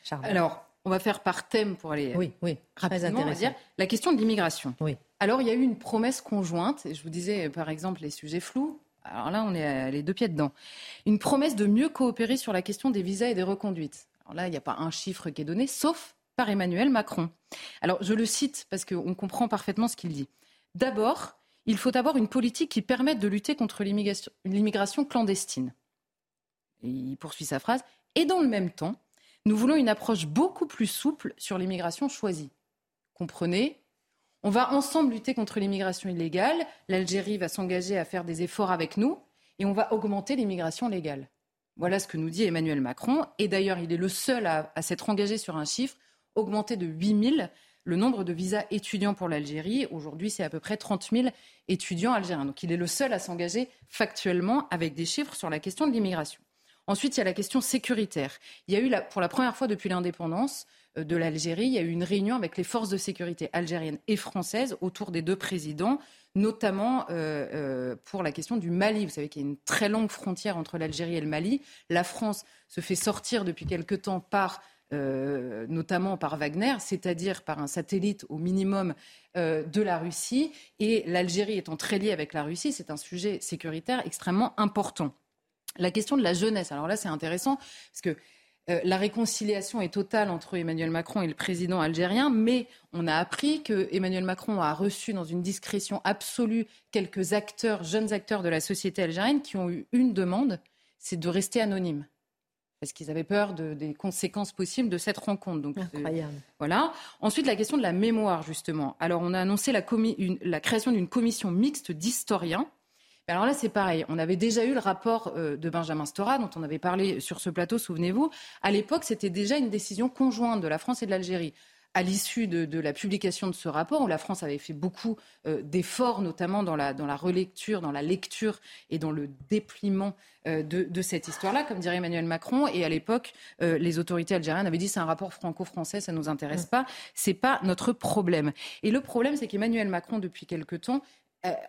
Charles? Alors, on va faire par thème pour aller oui, oui, rapidement. dire la question de l'immigration. Oui. Alors, il y a eu une promesse conjointe. Je vous disais, par exemple, les sujets flous. Alors là, on est les deux pieds dedans. Une promesse de mieux coopérer sur la question des visas et des reconduites. Alors là, il n'y a pas un chiffre qui est donné, sauf par Emmanuel Macron. Alors, je le cite parce qu'on comprend parfaitement ce qu'il dit. D'abord, il faut avoir une politique qui permette de lutter contre l'immigration clandestine. Et il poursuit sa phrase. Et dans le même temps, nous voulons une approche beaucoup plus souple sur l'immigration choisie. Comprenez? On va ensemble lutter contre l'immigration illégale. L'Algérie va s'engager à faire des efforts avec nous et on va augmenter l'immigration légale. Voilà ce que nous dit Emmanuel Macron. Et d'ailleurs, il est le seul à, s'être engagé sur un chiffre, augmenter de 8 000 le nombre de visas étudiants pour l'Algérie. Aujourd'hui, c'est à peu près 30 000 étudiants algériens. Donc il est le seul à s'engager factuellement avec des chiffres sur la question de l'immigration. Ensuite, il y a la question sécuritaire. Il y a eu, pour la première fois depuis l'indépendance, euh, de l'Algérie, il y a eu une réunion avec les forces de sécurité algériennes et françaises autour des deux présidents, notamment euh, euh, pour la question du Mali. Vous savez qu'il y a une très longue frontière entre l'Algérie et le Mali. La France se fait sortir depuis quelque temps par notamment par Wagner, c'est-à-dire par un satellite au minimum de la Russie. Et l'Algérie étant très liée avec la Russie, c'est un sujet sécuritaire extrêmement important. La question de la jeunesse, alors là c'est intéressant, parce que euh, la réconciliation est totale entre Emmanuel Macron et le président algérien, mais on a appris que Emmanuel Macron a reçu dans une discrétion absolue quelques acteurs, jeunes acteurs de la société algérienne, qui ont eu une demande, c'est de rester anonymes. Parce qu'ils avaient peur des conséquences possibles de cette rencontre. Donc, Incroyable. voilà. Ensuite, la question de la mémoire, justement. Alors, on a annoncé la création d'une commission mixte d'historiens alors là, c'est pareil. On avait déjà eu le rapport euh, de Benjamin Stora, dont on avait parlé sur ce plateau, souvenez-vous. À l'époque, c'était déjà une décision conjointe de la France et de l'Algérie à l'issue de, la publication de ce rapport, où la France avait fait beaucoup euh, d'efforts, notamment dans la, dans la relecture, dans la lecture et dans le dépliement euh, de, cette histoire-là, comme dirait Emmanuel Macron. Et à l'époque, les autorités algériennes avaient dit c'est un rapport franco-français, ça ne nous intéresse pas, c'est pas notre problème. Et le problème, c'est qu'Emmanuel Macron, depuis quelque temps,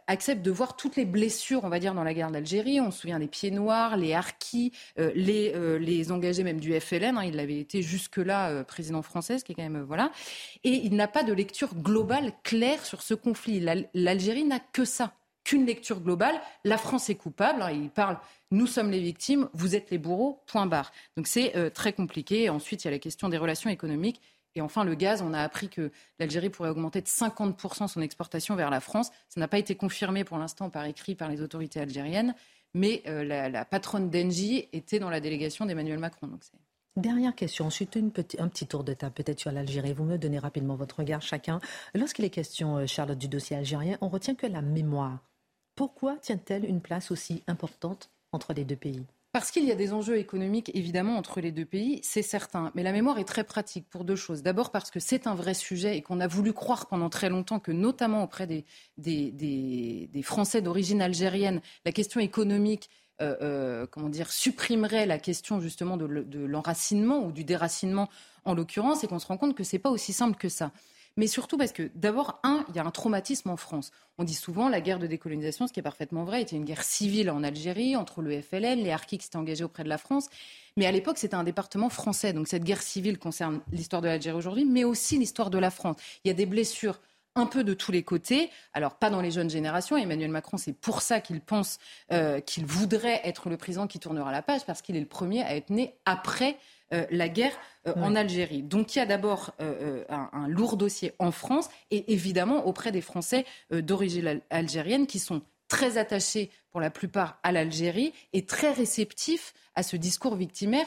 accepte de voir toutes les blessures, on va dire, dans la guerre d'Algérie. On se souvient des pieds noirs, les harkis, euh, les, euh, les engagés même du FLN. Hein, il avait été jusque-là président français, ce qui est quand même voilà. Et il n'a pas de lecture globale claire sur ce conflit. L'Algérie n'a que ça, qu'une lecture globale. La France est coupable. Hein, il parle. Nous sommes les victimes, vous êtes les bourreaux. Point barre. Donc c'est très compliqué. ensuite, il y a la question des relations économiques. Et enfin, le gaz, on a appris que l'Algérie pourrait augmenter de 50% son exportation vers la France. Ça n'a pas été confirmé pour l'instant par écrit par les autorités algériennes, mais euh, la, patronne d'Engie était dans la délégation d'Emmanuel Macron. Donc Dernière question, ensuite un petit tour de table peut-être sur l'Algérie. Vous me donnez rapidement votre regard chacun. Lorsqu'il est question, euh, Charlotte, du dossier algérien, on retient que la mémoire. Pourquoi tient-elle une place aussi importante entre les deux pays? Parce qu'il y a des enjeux économiques, évidemment, entre les deux pays, c'est certain. Mais la mémoire est très pratique pour deux choses. D'abord parce que c'est un vrai sujet et qu'on a voulu croire pendant très longtemps que, notamment auprès des, Français d'origine algérienne, la question économique euh, euh, comment dire, supprimerait la question justement de l'enracinement ou du déracinement en l'occurrence, et qu'on se rend compte que ce n'est pas aussi simple que ça mais surtout parce que d'abord, un, il y a un traumatisme en France. On dit souvent la guerre de décolonisation, ce qui est parfaitement vrai, était une guerre civile en Algérie entre le FLN, les Harkis qui s'étaient engagés auprès de la France. Mais à l'époque, c'était un département français. Donc cette guerre civile concerne l'histoire de l'Algérie aujourd'hui, mais aussi l'histoire de la France. Il y a des blessures un peu de tous les côtés. Alors, pas dans les jeunes générations. Emmanuel Macron, c'est pour ça qu'il pense euh, qu'il voudrait être le président qui tournera la page, parce qu'il est le premier à être né après euh, la guerre euh, en Algérie. Donc il y a d'abord euh, un, lourd dossier en France et évidemment auprès des Français d'origine algérienne qui sont très attachés pour la plupart à l'Algérie et très réceptifs à ce discours victimaire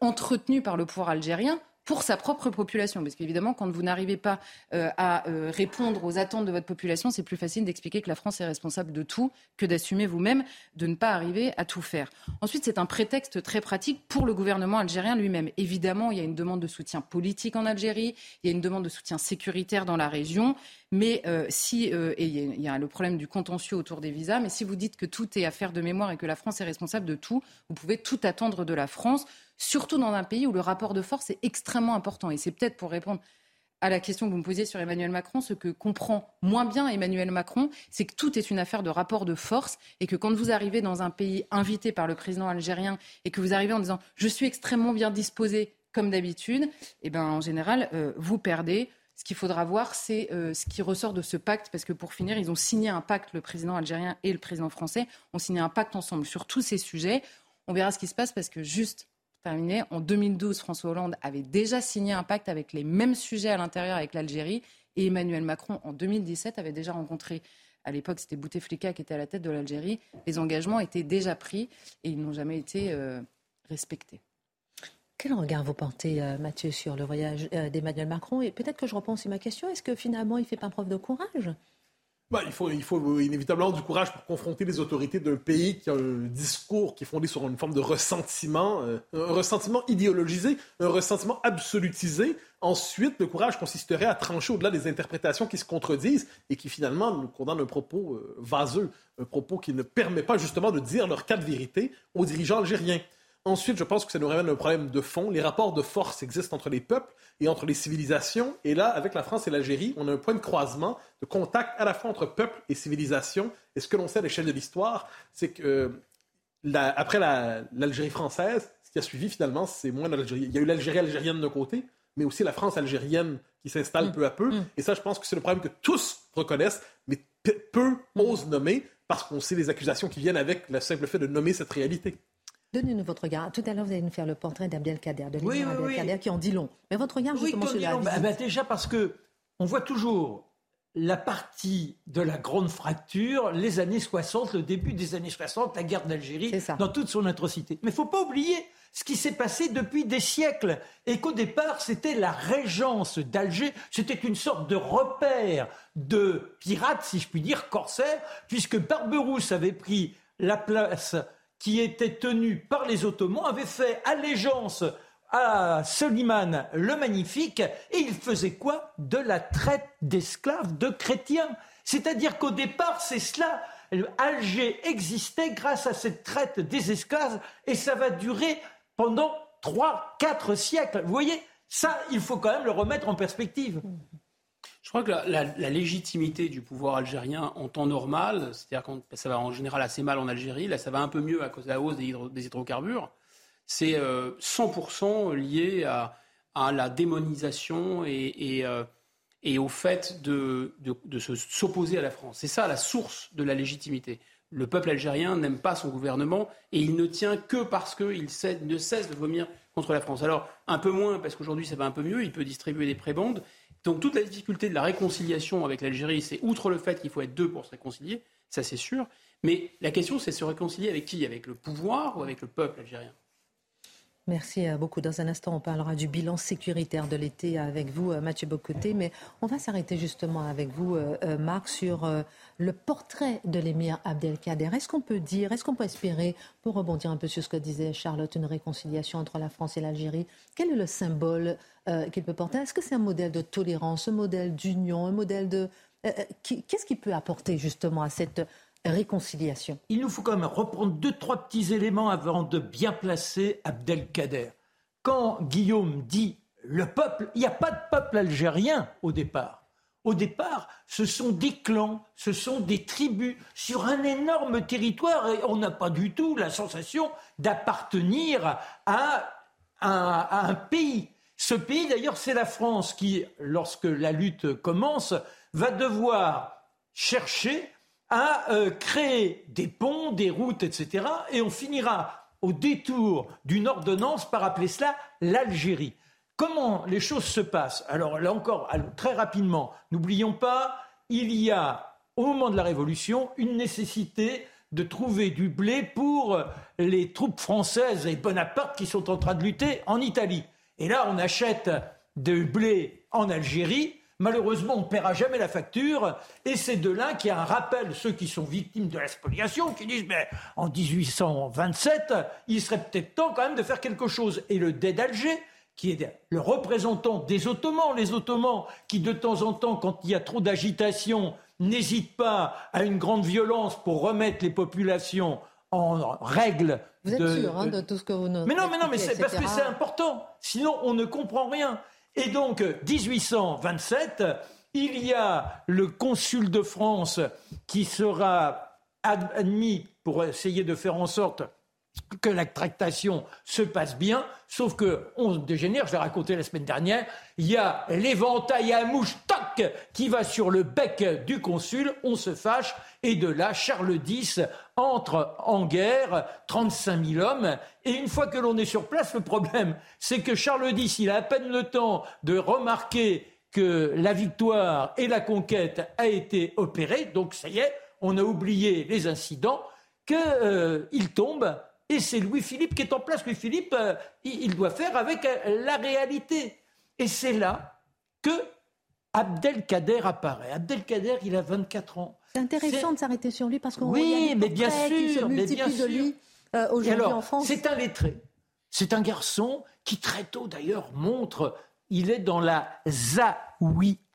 entretenu par le pouvoir algérien pour sa propre population. Parce qu'évidemment, quand vous n'arrivez pas euh, à euh, répondre aux attentes de votre population, c'est plus facile d'expliquer que la France est responsable de tout que d'assumer vous-même de ne pas arriver à tout faire. Ensuite, c'est un prétexte très pratique pour le gouvernement algérien lui-même. Évidemment, il y a une demande de soutien politique en Algérie, il y a une demande de soutien sécuritaire dans la région. Mais euh, si, et il y, a le problème du contentieux autour des visas, mais si vous dites que tout est affaire de mémoire et que la France est responsable de tout, vous pouvez tout attendre de la France surtout dans un pays où le rapport de force est extrêmement important. Et c'est peut-être pour répondre à la question que vous me posiez sur Emmanuel Macron, ce que comprend moins bien Emmanuel Macron, c'est que tout est une affaire de rapport de force et que quand vous arrivez dans un pays invité par le président algérien et que vous arrivez en disant je suis extrêmement bien disposé comme d'habitude, eh ben en général euh, vous perdez. Ce qu'il faudra voir, c'est euh, ce qui ressort de ce pacte, parce que pour finir, ils ont signé un pacte, le président algérien et le président français ont signé un pacte ensemble sur tous ces sujets. On verra ce qui se passe, parce que juste terminé. En 2012, François Hollande avait déjà signé un pacte avec les mêmes sujets à l'intérieur avec l'Algérie. Et Emmanuel Macron, en 2017, avait déjà rencontré, à l'époque c'était Bouteflika qui était à la tête de l'Algérie. Les engagements étaient déjà pris et ils n'ont jamais été euh, respectés. Quel regard vous portez, euh, Mathieu, sur le voyage euh, d'Emmanuel Macron? Et peut-être que je reprends aussi ma question. Est-ce que finalement, il fait pas preuve de courage? Bah, il, faut, inévitablement du courage pour confronter les autorités d'un pays qui a un discours qui est fondé sur une forme de ressentiment, euh, un ressentiment idéologisé, un ressentiment absolutisé. Ensuite, le courage consisterait à trancher au-delà des interprétations qui se contredisent et qui finalement nous condamnent un propos euh, vaseux, un propos qui ne permet pas justement de dire leur cas de vérité aux dirigeants algériens. Ensuite, je pense que ça nous ramène un problème de fond. Les rapports de force existent entre les peuples et entre les civilisations. Et là, avec la France et l'Algérie, on a un point de croisement, de contact à la fois entre peuple et civilisation. Et ce que l'on sait à l'échelle de l'histoire, c'est que euh, après l'Algérie française, ce qui a suivi finalement, c'est moins l'Algérie. Il y a eu l'Algérie algérienne d'un côté, mais aussi la France algérienne qui s'installe mm. peu à peu. Mm. Et ça, je pense que c'est le problème que tous reconnaissent, mais peu osent nommer parce qu'on sait les accusations qui viennent avec le simple fait de nommer cette réalité. Donnez-nous votre regard. Tout à l'heure, vous allez nous faire le portrait d'Abdelkader, de oui, oui, qui en dit long. Mais votre regard, justement, sur la bah, bah, Déjà parce que on voit toujours la partie de la grande fracture, les années 60, le début des années 60, la guerre d'Algérie, dans toute son atrocité. Mais il faut pas oublier ce qui s'est passé depuis des siècles et qu'au départ, c'était la régence d'Alger, c'était une sorte de repère de pirates, si je puis dire, corsaires, puisque Barberousse avait pris la place qui était tenu par les Ottomans, avait fait allégeance à Soliman le Magnifique, et il faisait quoi? De la traite d'esclaves de chrétiens. C'est-à-dire qu'au départ, c'est cela. Alger existait grâce à cette traite des esclaves, et ça va durer pendant trois, quatre siècles. Vous voyez, ça, il faut quand même le remettre en perspective. Crois que la, légitimité du pouvoir algérien en temps normal, c'est-à-dire que ça va en général assez mal en Algérie, là ça va un peu mieux à cause de la hausse des, hydrocarbures, c'est 100% euh, lié à, la démonisation et, euh, au fait de, de, s'opposer à la France. C'est ça la source de la légitimité. Le peuple algérien n'aime pas son gouvernement et il ne tient que parce qu'il ne cesse de vomir contre la France. Alors, un peu moins, parce qu'aujourd'hui ça va un peu mieux, il peut distribuer des prébandes. Donc, toute la difficulté de la réconciliation avec l'Algérie, c'est outre le fait qu'il faut être deux pour se réconcilier, ça c'est sûr. Mais la question, c'est se réconcilier avec qui? Avec le pouvoir ou avec le peuple algérien? Merci euh, beaucoup. Dans un instant, on parlera du bilan sécuritaire de l'été avec vous, euh, Mathieu Bocoté. Mais on va s'arrêter justement avec vous, euh, Marc, sur le portrait de l'émir Abdelkader. Est-ce qu'on peut dire, est-ce qu'on peut espérer, pour rebondir un peu sur ce que disait Charlotte, une réconciliation entre la France et l'Algérie? Quel est le symbole qu'il peut porter Est-ce que c'est un modèle de tolérance, un modèle d'union, un modèle de... Qu'est-ce qu'il peut apporter justement à cette réconciliation? Il nous faut quand même reprendre deux, trois petits éléments avant de bien placer Abdelkader. Quand Guillaume dit le peuple, il n'y a pas de peuple algérien au départ. Au départ, ce sont des clans, ce sont des tribus sur un énorme territoire et on n'a pas du tout la sensation d'appartenir à un pays. Ce pays, d'ailleurs, c'est la France qui, lorsque la lutte commence, va devoir chercher à euh, créer des ponts, des routes, etc. Et on finira au détour d'une ordonnance par appeler cela l'Algérie. Comment les choses se passent? Alors là encore, très rapidement, n'oublions pas, il y a au moment de la Révolution une nécessité de trouver du blé pour les troupes françaises et Bonaparte qui sont en train de lutter en Italie. Et là, on achète du blé en Algérie Malheureusement, on ne paiera jamais la facture. Et c'est de là qu'il y a un rappel, ceux qui sont victimes de la spoliation, qui disent, mais en 1827, il serait peut-être temps quand même de faire quelque chose. Et le dé d'Alger, qui est le représentant des Ottomans, les Ottomans qui de temps en temps, quand il y a trop d'agitation, n'hésitent pas à une grande violence pour remettre les populations en règle. Vous êtes sûr hein, de tout ce que vous nous Mais non, mais non, mais c'est parce que c'est important. Sinon, on ne comprend rien. Et donc, 1827, il y a le consul de France qui sera admis pour essayer de faire en sorte que la tractation se passe bien, sauf que on dégénère, je l'ai raconté la semaine dernière, il y a l'éventail à mouche, toc, qui va sur le bec du consul, on se fâche, et de là, Charles X entre en guerre, 35 000 hommes, et une fois que l'on est sur place, le problème, c'est que Charles X, il a à peine le temps de remarquer que la victoire et la conquête a été opérée, donc ça y est, on a oublié les incidents, qu'il euh, tombe. Et c'est Louis-Philippe qui est en place. Louis-Philippe, euh, il, doit faire avec euh, la réalité. Et c'est là que Abdelkader apparaît. Abdelkader, il a 24 ans. C'est intéressant de s'arrêter sur lui parce qu'on oui, mais bien sûr, mais bien sûr. de lui euh, aujourd'hui en France. C'est un lettré. C'est un garçon qui très tôt d'ailleurs montre, il est dans la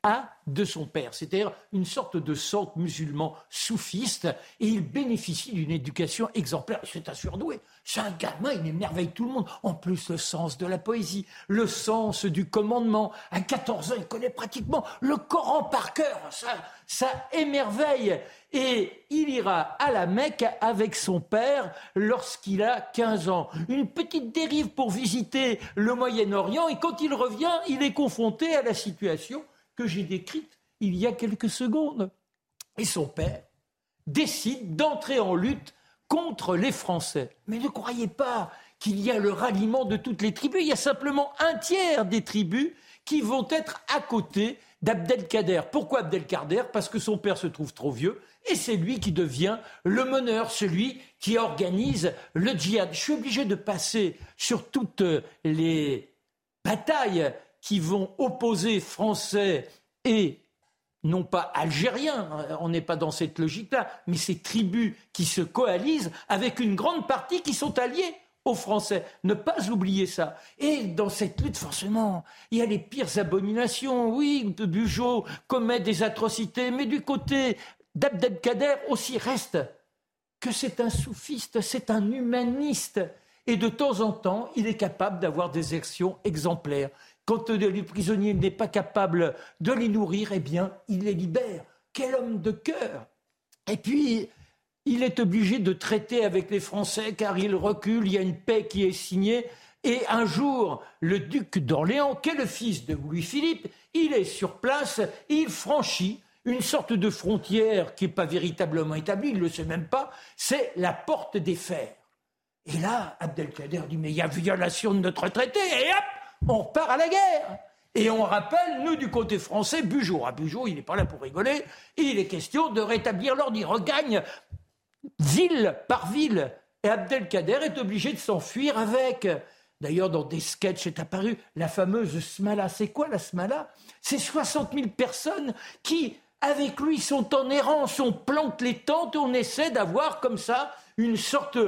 zaouia de son père, c'est-à-dire une sorte de centre musulman soufiste, et il bénéficie d'une éducation exemplaire. C'est un surdoué, c'est un gamin, il émerveille tout le monde. En plus, le sens de la poésie, le sens du commandement. À 14 ans, il connaît pratiquement le Coran par cœur. Ça, ça émerveille. Et il ira à la Mecque avec son père lorsqu'il a 15 ans. Une petite dérive pour visiter le Moyen-Orient, et quand il revient, il est confronté à la situation que j'ai décrite il y a quelques secondes. Et son père décide d'entrer en lutte contre les Français. Mais ne croyez pas qu'il y a le ralliement de toutes les tribus. Il y a simplement un tiers des tribus qui vont être à côté d'Abdelkader. Pourquoi Abdelkader? Parce que son père se trouve trop vieux et c'est lui qui devient le meneur, celui qui organise le djihad. Je suis obligé de passer sur toutes les batailles qui vont opposer Français et non pas algériens, on n'est pas dans cette logique-là, mais ces tribus qui se coalisent avec une grande partie qui sont alliées aux Français. Ne pas oublier ça. Et dans cette lutte, forcément, il y a les pires abominations. Oui, Bugeaud commet des atrocités, mais du côté d'Abdelkader aussi reste que c'est un soufiste, c'est un humaniste. Et de temps en temps, il est capable d'avoir des actions exemplaires quand les prisonniers n'est pas capable de les nourrir, eh bien, il les libère. Quel homme de cœur Et puis, il est obligé de traiter avec les Français car il recule, il y a une paix qui est signée. Et un jour, le duc d'Orléans, qui est le fils de Louis-Philippe, il est sur place, il franchit une sorte de frontière qui n'est pas véritablement établie, il ne le sait même pas, c'est la porte des fers. Et là, Abdelkader dit, mais il y a violation de notre traité, et hop, on repart à la guerre. Et on rappelle, nous, du côté français, Bugeaud. À Bugeaud, il n'est pas là pour rigoler. Il est question de rétablir l'ordre. Il regagne ville par ville. Et Abdelkader est obligé de s'enfuir avec. D'ailleurs, dans des sketchs est apparu la fameuse Smala. C'est quoi la Smala? C'est 60 000 personnes qui, avec lui, sont en errance, on plante les tentes, on essaie d'avoir comme ça une sorte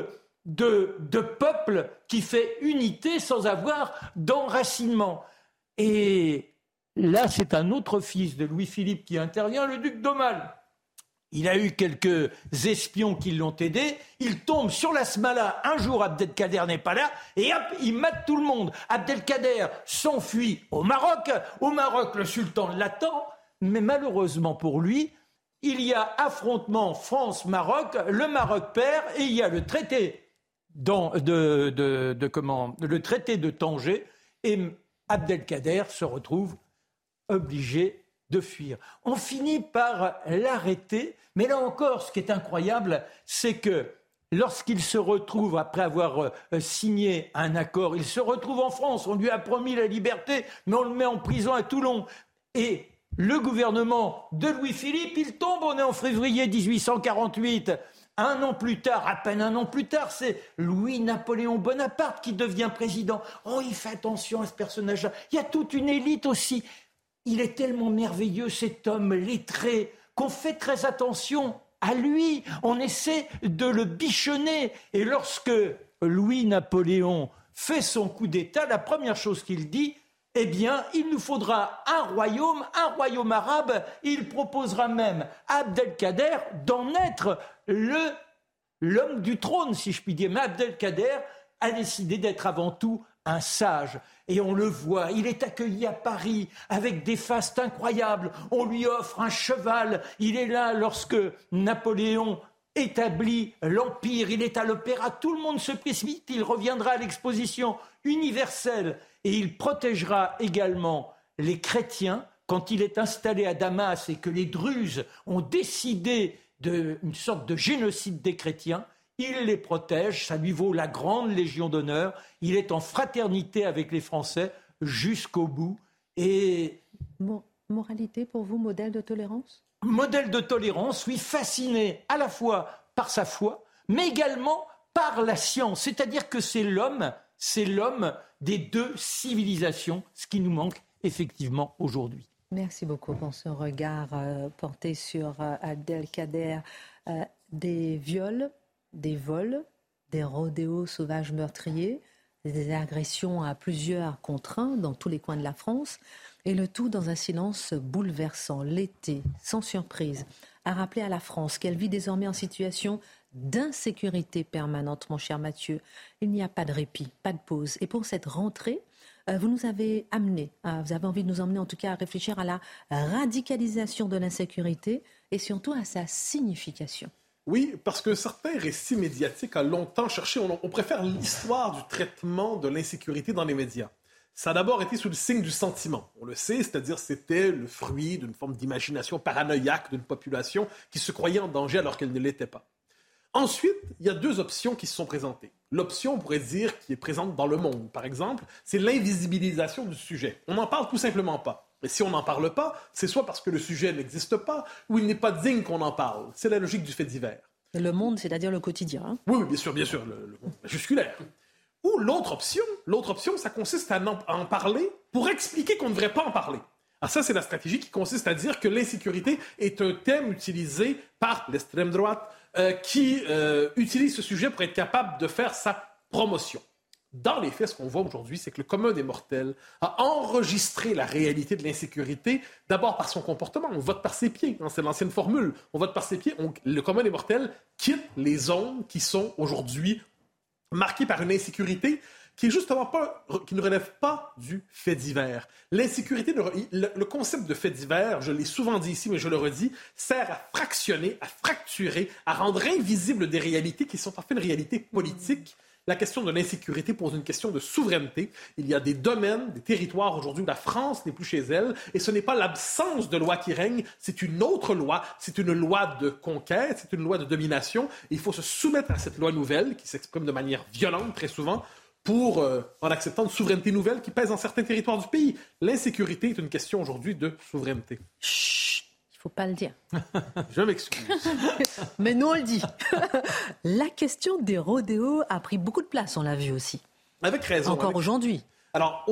de, peuple qui fait unité sans avoir d'enracinement. Et là, c'est un autre fils de Louis-Philippe qui intervient, le duc d'Aumale. Il a eu quelques espions qui l'ont aidé. Il tombe sur la Smala. Un jour, Abdelkader n'est pas là. Et hop, il mate tout le monde. Abdelkader s'enfuit au Maroc. Au Maroc, le sultan l'attend. Mais malheureusement pour lui, il y a affrontement France-Maroc. Le Maroc perd et il y a le traité de, de, comment, le traité de Tanger. Et Abdelkader se retrouve obligé de fuir. On finit par l'arrêter, mais là encore, ce qui est incroyable, c'est que lorsqu'il se retrouve, après avoir euh, signé un accord, il se retrouve en France, on lui a promis la liberté, mais on le met en prison à Toulon. Et le gouvernement de Louis-Philippe, il tombe, on est en février 1848. Un an plus tard, à peine un an plus tard, c'est Louis-Napoléon Bonaparte qui devient président. Oh, il fait attention à ce personnage-là. Il y a toute une élite aussi. Il est tellement merveilleux, cet homme lettré, qu'on fait très attention à lui. On essaie de le bichonner. Et lorsque Louis-Napoléon fait son coup d'État, la première chose qu'il dit, eh bien, il nous faudra un royaume, un royaume arabe. Il proposera même à Abdelkader d'en être le, l'homme du trône, si je puis dire. Mais Abdelkader a décidé d'être avant tout un sage. Et on le voit, il est accueilli à Paris avec des fastes incroyables. On lui offre un cheval. Il est là lorsque Napoléon établit l'Empire. Il est à l'opéra. Tout le monde se précipite. Il reviendra à l'exposition universelle. Et il protégera également les chrétiens quand il est installé à Damas et que les Druzes ont décidé d'une sorte de génocide des chrétiens il les protège, ça lui vaut la grande Légion d'honneur, il est en fraternité avec les Français jusqu'au bout. Et... Moralité pour vous, modèle de tolérance? Modèle de tolérance, oui, fasciné à la fois par sa foi, mais également par la science. C'est-à-dire que c'est l'homme, c'est l'homme des deux civilisations, ce qui nous manque effectivement aujourd'hui. Merci beaucoup pour ce regard euh, porté sur euh, Abdelkader. Euh, des viols des vols, des rodéos sauvages meurtriers, des agressions à plusieurs contre un dans tous les coins de la France, et le tout dans un silence bouleversant. L'été, sans surprise, a rappelé à la France qu'elle vit désormais en situation d'insécurité permanente, mon cher Mathieu. Il n'y a pas de répit, pas de pause. Et pour cette rentrée, euh, vous nous avez amené, euh, vous avez envie de nous emmener en tout cas à réfléchir à la radicalisation de l'insécurité et surtout à sa signification. Oui, parce que certains récits médiatiques ont longtemps cherché, on, préfère l'histoire du traitement de l'insécurité dans les médias. Ça a d'abord été sous le signe du sentiment. On le sait, c'est-à-dire c'était le fruit d'une forme d'imagination paranoïaque d'une population qui se croyait en danger alors qu'elle ne l'était pas. Ensuite, il y a deux options qui se sont présentées. L'option, on pourrait dire, qui est présente dans le monde, par exemple, c'est l'invisibilisation du sujet. On n'en parle tout simplement pas. Et si on n'en parle pas, c'est soit parce que le sujet n'existe pas ou il n'est pas digne qu'on en parle. C'est la logique du fait divers. Le monde, c'est-à-dire le quotidien. Hein. Oui, bien sûr, bien sûr, le, monde majusculaire. Ou l'autre option, l'autre option, ça consiste à en, parler pour expliquer qu'on ne devrait pas en parler. Alors ça, c'est la stratégie qui consiste à dire que l'insécurité est un thème utilisé par l'extrême droite euh, qui euh, utilise ce sujet pour être capable de faire sa promotion. Dans les faits, ce qu'on voit aujourd'hui, c'est que le commun des mortels a enregistré la réalité de l'insécurité, d'abord par son comportement. On vote par ses pieds, hein, c'est l'ancienne formule. On vote par ses pieds. le commun des mortels quitte les zones qui sont aujourd'hui marquées par une insécurité qui est justement pas, qui ne relève pas du fait divers. L'insécurité, le, concept de fait divers, je l'ai souvent dit ici, mais je le redis, sert à fractionner, à fracturer, à rendre invisibles des réalités qui sont en fait une réalité politique. La question de l'insécurité pose une question de souveraineté. Il y a des domaines, des territoires aujourd'hui où la France n'est plus chez elle, et ce n'est pas l'absence de loi qui règne, c'est une autre loi, c'est une loi de conquête, c'est une loi de domination. il faut se soumettre à cette loi nouvelle qui s'exprime de manière violente très souvent pour, euh, en acceptant une souveraineté nouvelle qui pèse dans certains territoires du pays. L'insécurité est une question aujourd'hui de souveraineté. Chut, il ne faut pas le dire. Je m'excuse. Mais nous, on le dit. La question des rodéos a pris beaucoup de place, on l'a vu aussi. Avec raison. Encore aujourd'hui. Alors,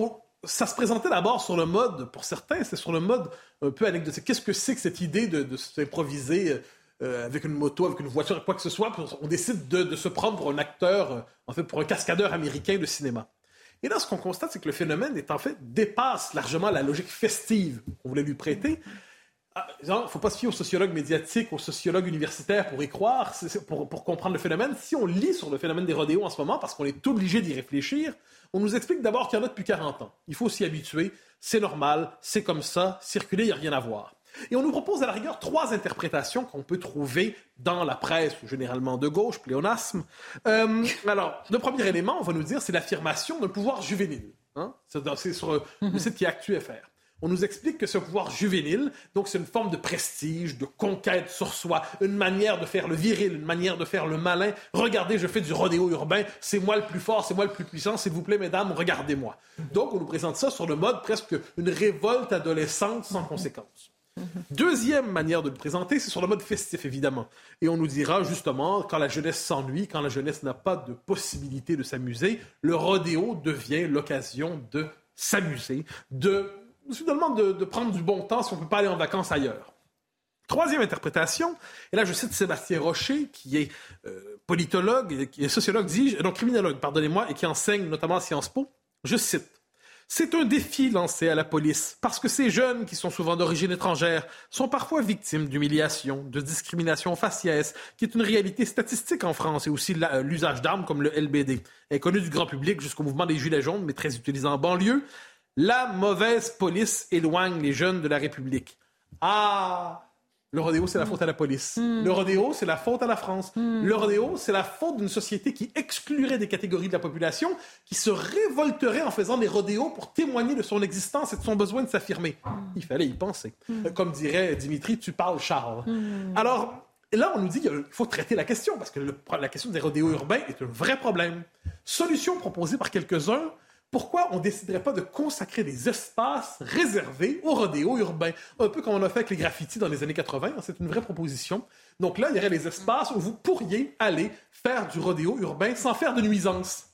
ça se présentait d'abord sur le mode, pour certains, c'est sur le mode un peu anecdotique. Qu'est-ce que c'est que cette idée de, de s'improviser euh, avec une moto, avec une voiture, quoi que ce soit, on décide de, se prendre pour un acteur, euh, en fait, pour un cascadeur américain de cinéma. Et là, ce qu'on constate, c'est que le phénomène est en fait dépasse largement la logique festive qu'on voulait lui prêter. Ah, il ne faut pas se fier aux sociologues médiatiques, aux sociologues universitaires pour y croire, pour, pour, comprendre le phénomène. Si on lit sur le phénomène des rodéos en ce moment, parce qu'on est obligé d'y réfléchir, on nous explique d'abord qu'il y en a depuis 40 ans. Il faut s'y habituer, c'est normal, c'est comme ça, circuler, il n'y a rien à voir. Et on nous propose à la rigueur trois interprétations qu'on peut trouver dans la presse, généralement de gauche, pléonasme. Euh, alors, le premier élément, on va nous dire, c'est l'affirmation d'un pouvoir juvénile. Hein? C'est sur le site qui est ActuFR. On nous explique que ce pouvoir juvénile, donc c'est une forme de prestige, de conquête sur soi, une manière de faire le viril, une manière de faire le malin. Regardez, je fais du rodéo urbain, c'est moi le plus fort, c'est moi le plus puissant, s'il vous plaît, mesdames, regardez-moi. Donc on nous présente ça sur le mode presque une révolte adolescente sans conséquence. Deuxième manière de le présenter, c'est sur le mode festif, évidemment. Et on nous dira justement, quand la jeunesse s'ennuie, quand la jeunesse n'a pas de possibilité de s'amuser, le rodéo devient l'occasion de s'amuser, de finalement de, prendre du bon temps si on ne peut pas aller en vacances ailleurs. Troisième interprétation, et là je cite Sébastien Rocher, qui est euh, politologue, qui est sociologue, dis non criminologue, pardonnez-moi, et qui enseigne notamment à Sciences Po. Je cite c'est un défi lancé à la police parce que ces jeunes, qui sont souvent d'origine étrangère, sont parfois victimes d'humiliation, de discrimination faciès, qui est une réalité statistique en France et aussi euh, l'usage d'armes comme le LBD, inconnu du grand public jusqu'au mouvement des Gilets jaunes, mais très utilisé en banlieue. La mauvaise police éloigne les jeunes de la République. Ah, le rodéo, c'est la faute à la police. Hmm. Le rodéo, c'est la faute à la France. Hmm. Le rodéo, c'est la faute d'une société qui exclurait des catégories de la population, qui se révolterait en faisant des rodéos pour témoigner de son existence et de son besoin de s'affirmer. Hmm. Il fallait y penser. Euh, comme dirait Dimitri, tu parles Charles. Alors, là, on nous dit qu'il faut traiter la question, parce que la question des rodéos urbains est un vrai problème. Solution proposée par quelques-uns, pourquoi on ne déciderait pas de consacrer des espaces réservés au rodéo urbain? Un peu comme on a fait avec les graffitis dans les années 80, hein, c'est une vraie proposition. Donc là, il y aurait des espaces où vous pourriez aller faire du rodéo urbain sans faire de nuisance.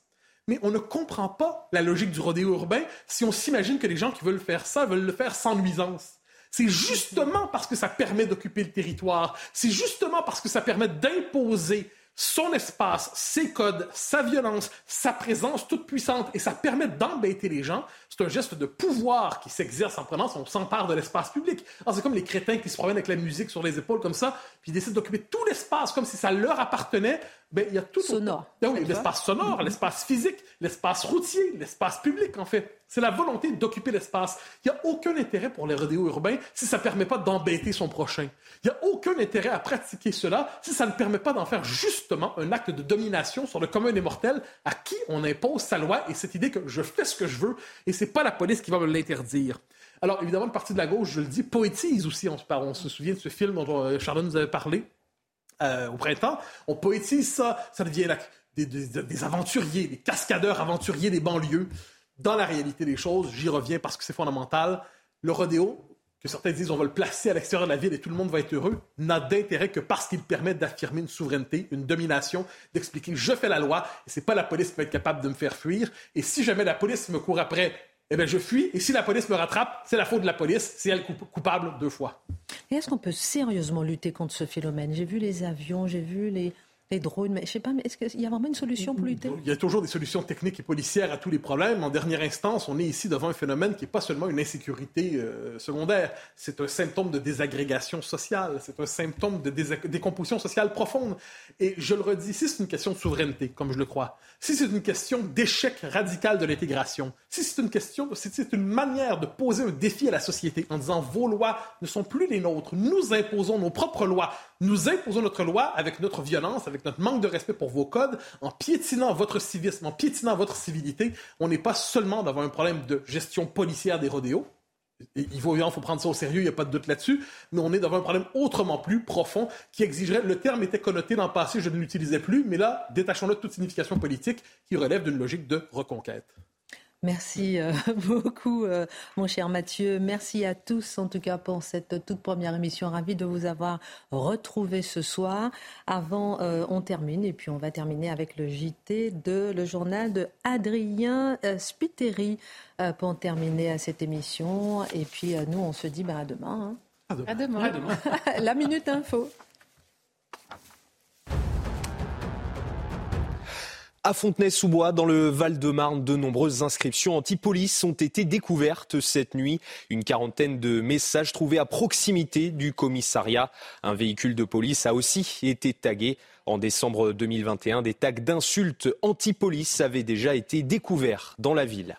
Mais on ne comprend pas la logique du rodéo urbain si on s'imagine que les gens qui veulent faire ça veulent le faire sans nuisance. C'est justement parce que ça permet d'occuper le territoire, c'est justement parce que ça permet d'imposer son espace, ses codes, sa violence, sa présence toute puissante, et ça permet d'embêter les gens. C'est un geste de pouvoir qui s'exerce en prenant, on s'empare de l'espace public. C'est comme les crétins qui se promènent avec la musique sur les épaules comme ça, puis ils décident d'occuper tout l'espace comme si ça leur appartenait. Ben, il y a tout sonore. Ah l'espace sonore, l'espace physique, l'espace routier, l'espace public en fait. C'est la volonté d'occuper l'espace. Il n'y a aucun intérêt pour les rodéos urbains si ça ne permet pas d'embêter son prochain. Il n'y a aucun intérêt à pratiquer cela si ça ne permet pas d'en faire justement un acte de domination sur le commun des mortels à qui on impose sa loi et cette idée que je fais ce que je veux et c'est pas la police qui va me l'interdire. Alors évidemment, le parti de la gauche, je le dis, poétise aussi. On se, on se souvient de ce film dont euh, Charlotte nous avait parlé euh, au printemps. On poétise ça, ça devient des, des aventuriers, des cascadeurs aventuriers des banlieues. Dans la réalité des choses, j'y reviens parce que c'est fondamental. Le rodéo, que certains disent on va le placer à l'extérieur de la ville et tout le monde va être heureux, n'a d'intérêt que parce qu'il permet d'affirmer une souveraineté, une domination, d'expliquer je fais la loi et c'est pas la police qui va être capable de me faire fuir. Et si jamais la police me court après, eh bien je fuis. Et si la police me rattrape, c'est la faute de la police, c'est elle coupable deux fois. Et est-ce qu'on peut sérieusement lutter contre ce phénomène? J'ai vu les avions, j'ai vu les, Drones, mais je sais pas, mais est-ce qu'il y a vraiment une solution pour lutter? Il y a toujours des solutions techniques et policières à tous les problèmes. En dernière instance, on est ici devant un phénomène qui n'est pas seulement une insécurité euh, secondaire, c'est un symptôme de désagrégation sociale, c'est un symptôme de décomposition sociale profonde. Et je le redis, si c'est une question de souveraineté, comme je le crois, si c'est une question d'échec radical de l'intégration, si c'est une question, si c'est une manière de poser un défi à la société en disant vos lois ne sont plus les nôtres, nous imposons nos propres lois, nous imposons notre loi avec notre violence, avec notre manque de respect pour vos codes, en piétinant votre civisme, en piétinant votre civilité. On n'est pas seulement devant un problème de gestion policière des rodéos. Il faut, faut prendre ça au sérieux, il n'y a pas de doute là-dessus, mais on est devant un problème autrement plus profond qui exigerait, le terme était connoté dans le passé, je ne l'utilisais plus, mais là, détachons-le de toute signification politique qui relève d'une logique de reconquête. Merci euh, beaucoup, euh, mon cher Mathieu. Merci à tous, en tout cas, pour cette toute première émission. Ravi de vous avoir retrouvé ce soir. Avant, euh, on termine, et puis on va terminer avec le JT de le journal de Adrien Spiteri pour terminer à cette émission. Et puis, nous, on se dit bah, à demain. Hein. À demain. À demain. La Minute Info. À Fontenay-sous-Bois, dans le Val-de-Marne, de nombreuses inscriptions anti-police ont été découvertes cette nuit. Une quarantaine de messages trouvés à proximité du commissariat. Un véhicule de police a aussi été tagué. En décembre 2021, des tags d'insultes anti-police avaient déjà été découverts dans la ville.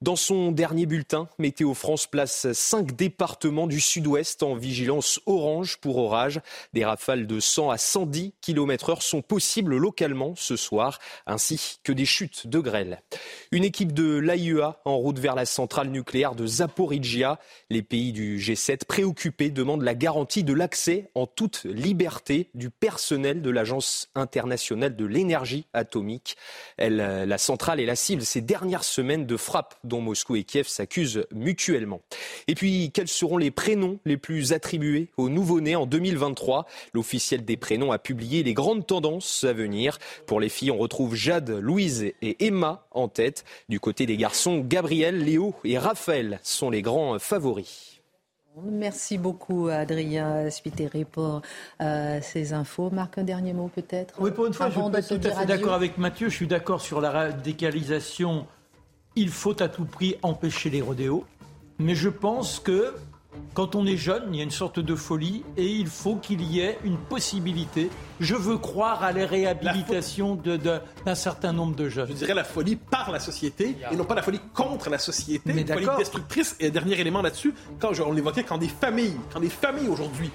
Dans son dernier bulletin, Météo France place cinq départements du sud-ouest en vigilance orange pour orage. Des rafales de 100 à 110 km heure sont possibles localement ce soir, ainsi que des chutes de grêle. Une équipe de l'AIEA en route vers la centrale nucléaire de Zaporizhia. Les pays du G7 préoccupés demandent la garantie de l'accès en toute liberté du personnel de l'Agence internationale de l'énergie atomique. La centrale est la cible ces dernières semaines de frappes dont Moscou et Kiev s'accusent mutuellement. Et puis, quels seront les prénoms les plus attribués aux nouveau-nés en 2023 L'officiel des prénoms a publié les grandes tendances à venir. Pour les filles, on retrouve Jade, Louise et Emma en tête. Du côté des garçons, Gabriel, Léo et Raphaël sont les grands favoris. Merci beaucoup Adrien Spiteri pour euh, ces infos. Marc, un dernier mot peut-être? Oui, pour une fois, je suis tout à fait d'accord avec Mathieu. Je suis d'accord sur la radicalisation il faut à tout prix empêcher les rodéos. Mais je pense que quand on est jeune, il y a une sorte de folie et il faut qu'il y ait une possibilité. Je veux croire à la réhabilitation d'un certain nombre de jeunes. Je dirais la folie par la société et non pas la folie contre la société. Mais une folie destructrice. Et dernier élément là-dessus, quand on l'évoquait, quand des familles, quand des familles aujourd'hui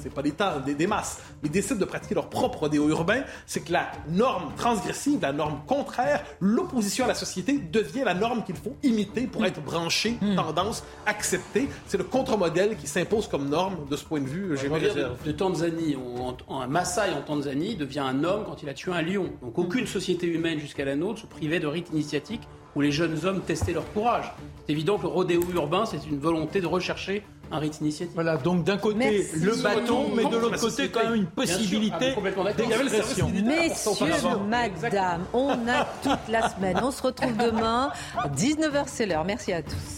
c'est pas l'État, des, des, masses, mais décident de pratiquer leur propre rodéo urbain, c'est que la norme transgressive, la norme contraire, l'opposition à la société devient la norme qu'il faut imiter pour être branché, hmm. tendance, accepté. C'est le contre-modèle qui s'impose comme norme de ce point de vue. J'ai mes réserves. De, Tanzanie, un Maasai en Tanzanie devient un homme quand il a tué un lion. Donc aucune société humaine jusqu'à la nôtre se privait de rites initiatiques où les jeunes hommes testaient leur courage. C'est évident que le rodéo urbain, c'est une volonté de rechercher un rite initiatique. Voilà, donc d'un côté le bâton, mais de l'autre côté quand même une possibilité d'expression. Messieurs, madame, on a toute la semaine. On se retrouve demain, 19h c'est l'heure. Merci à tous.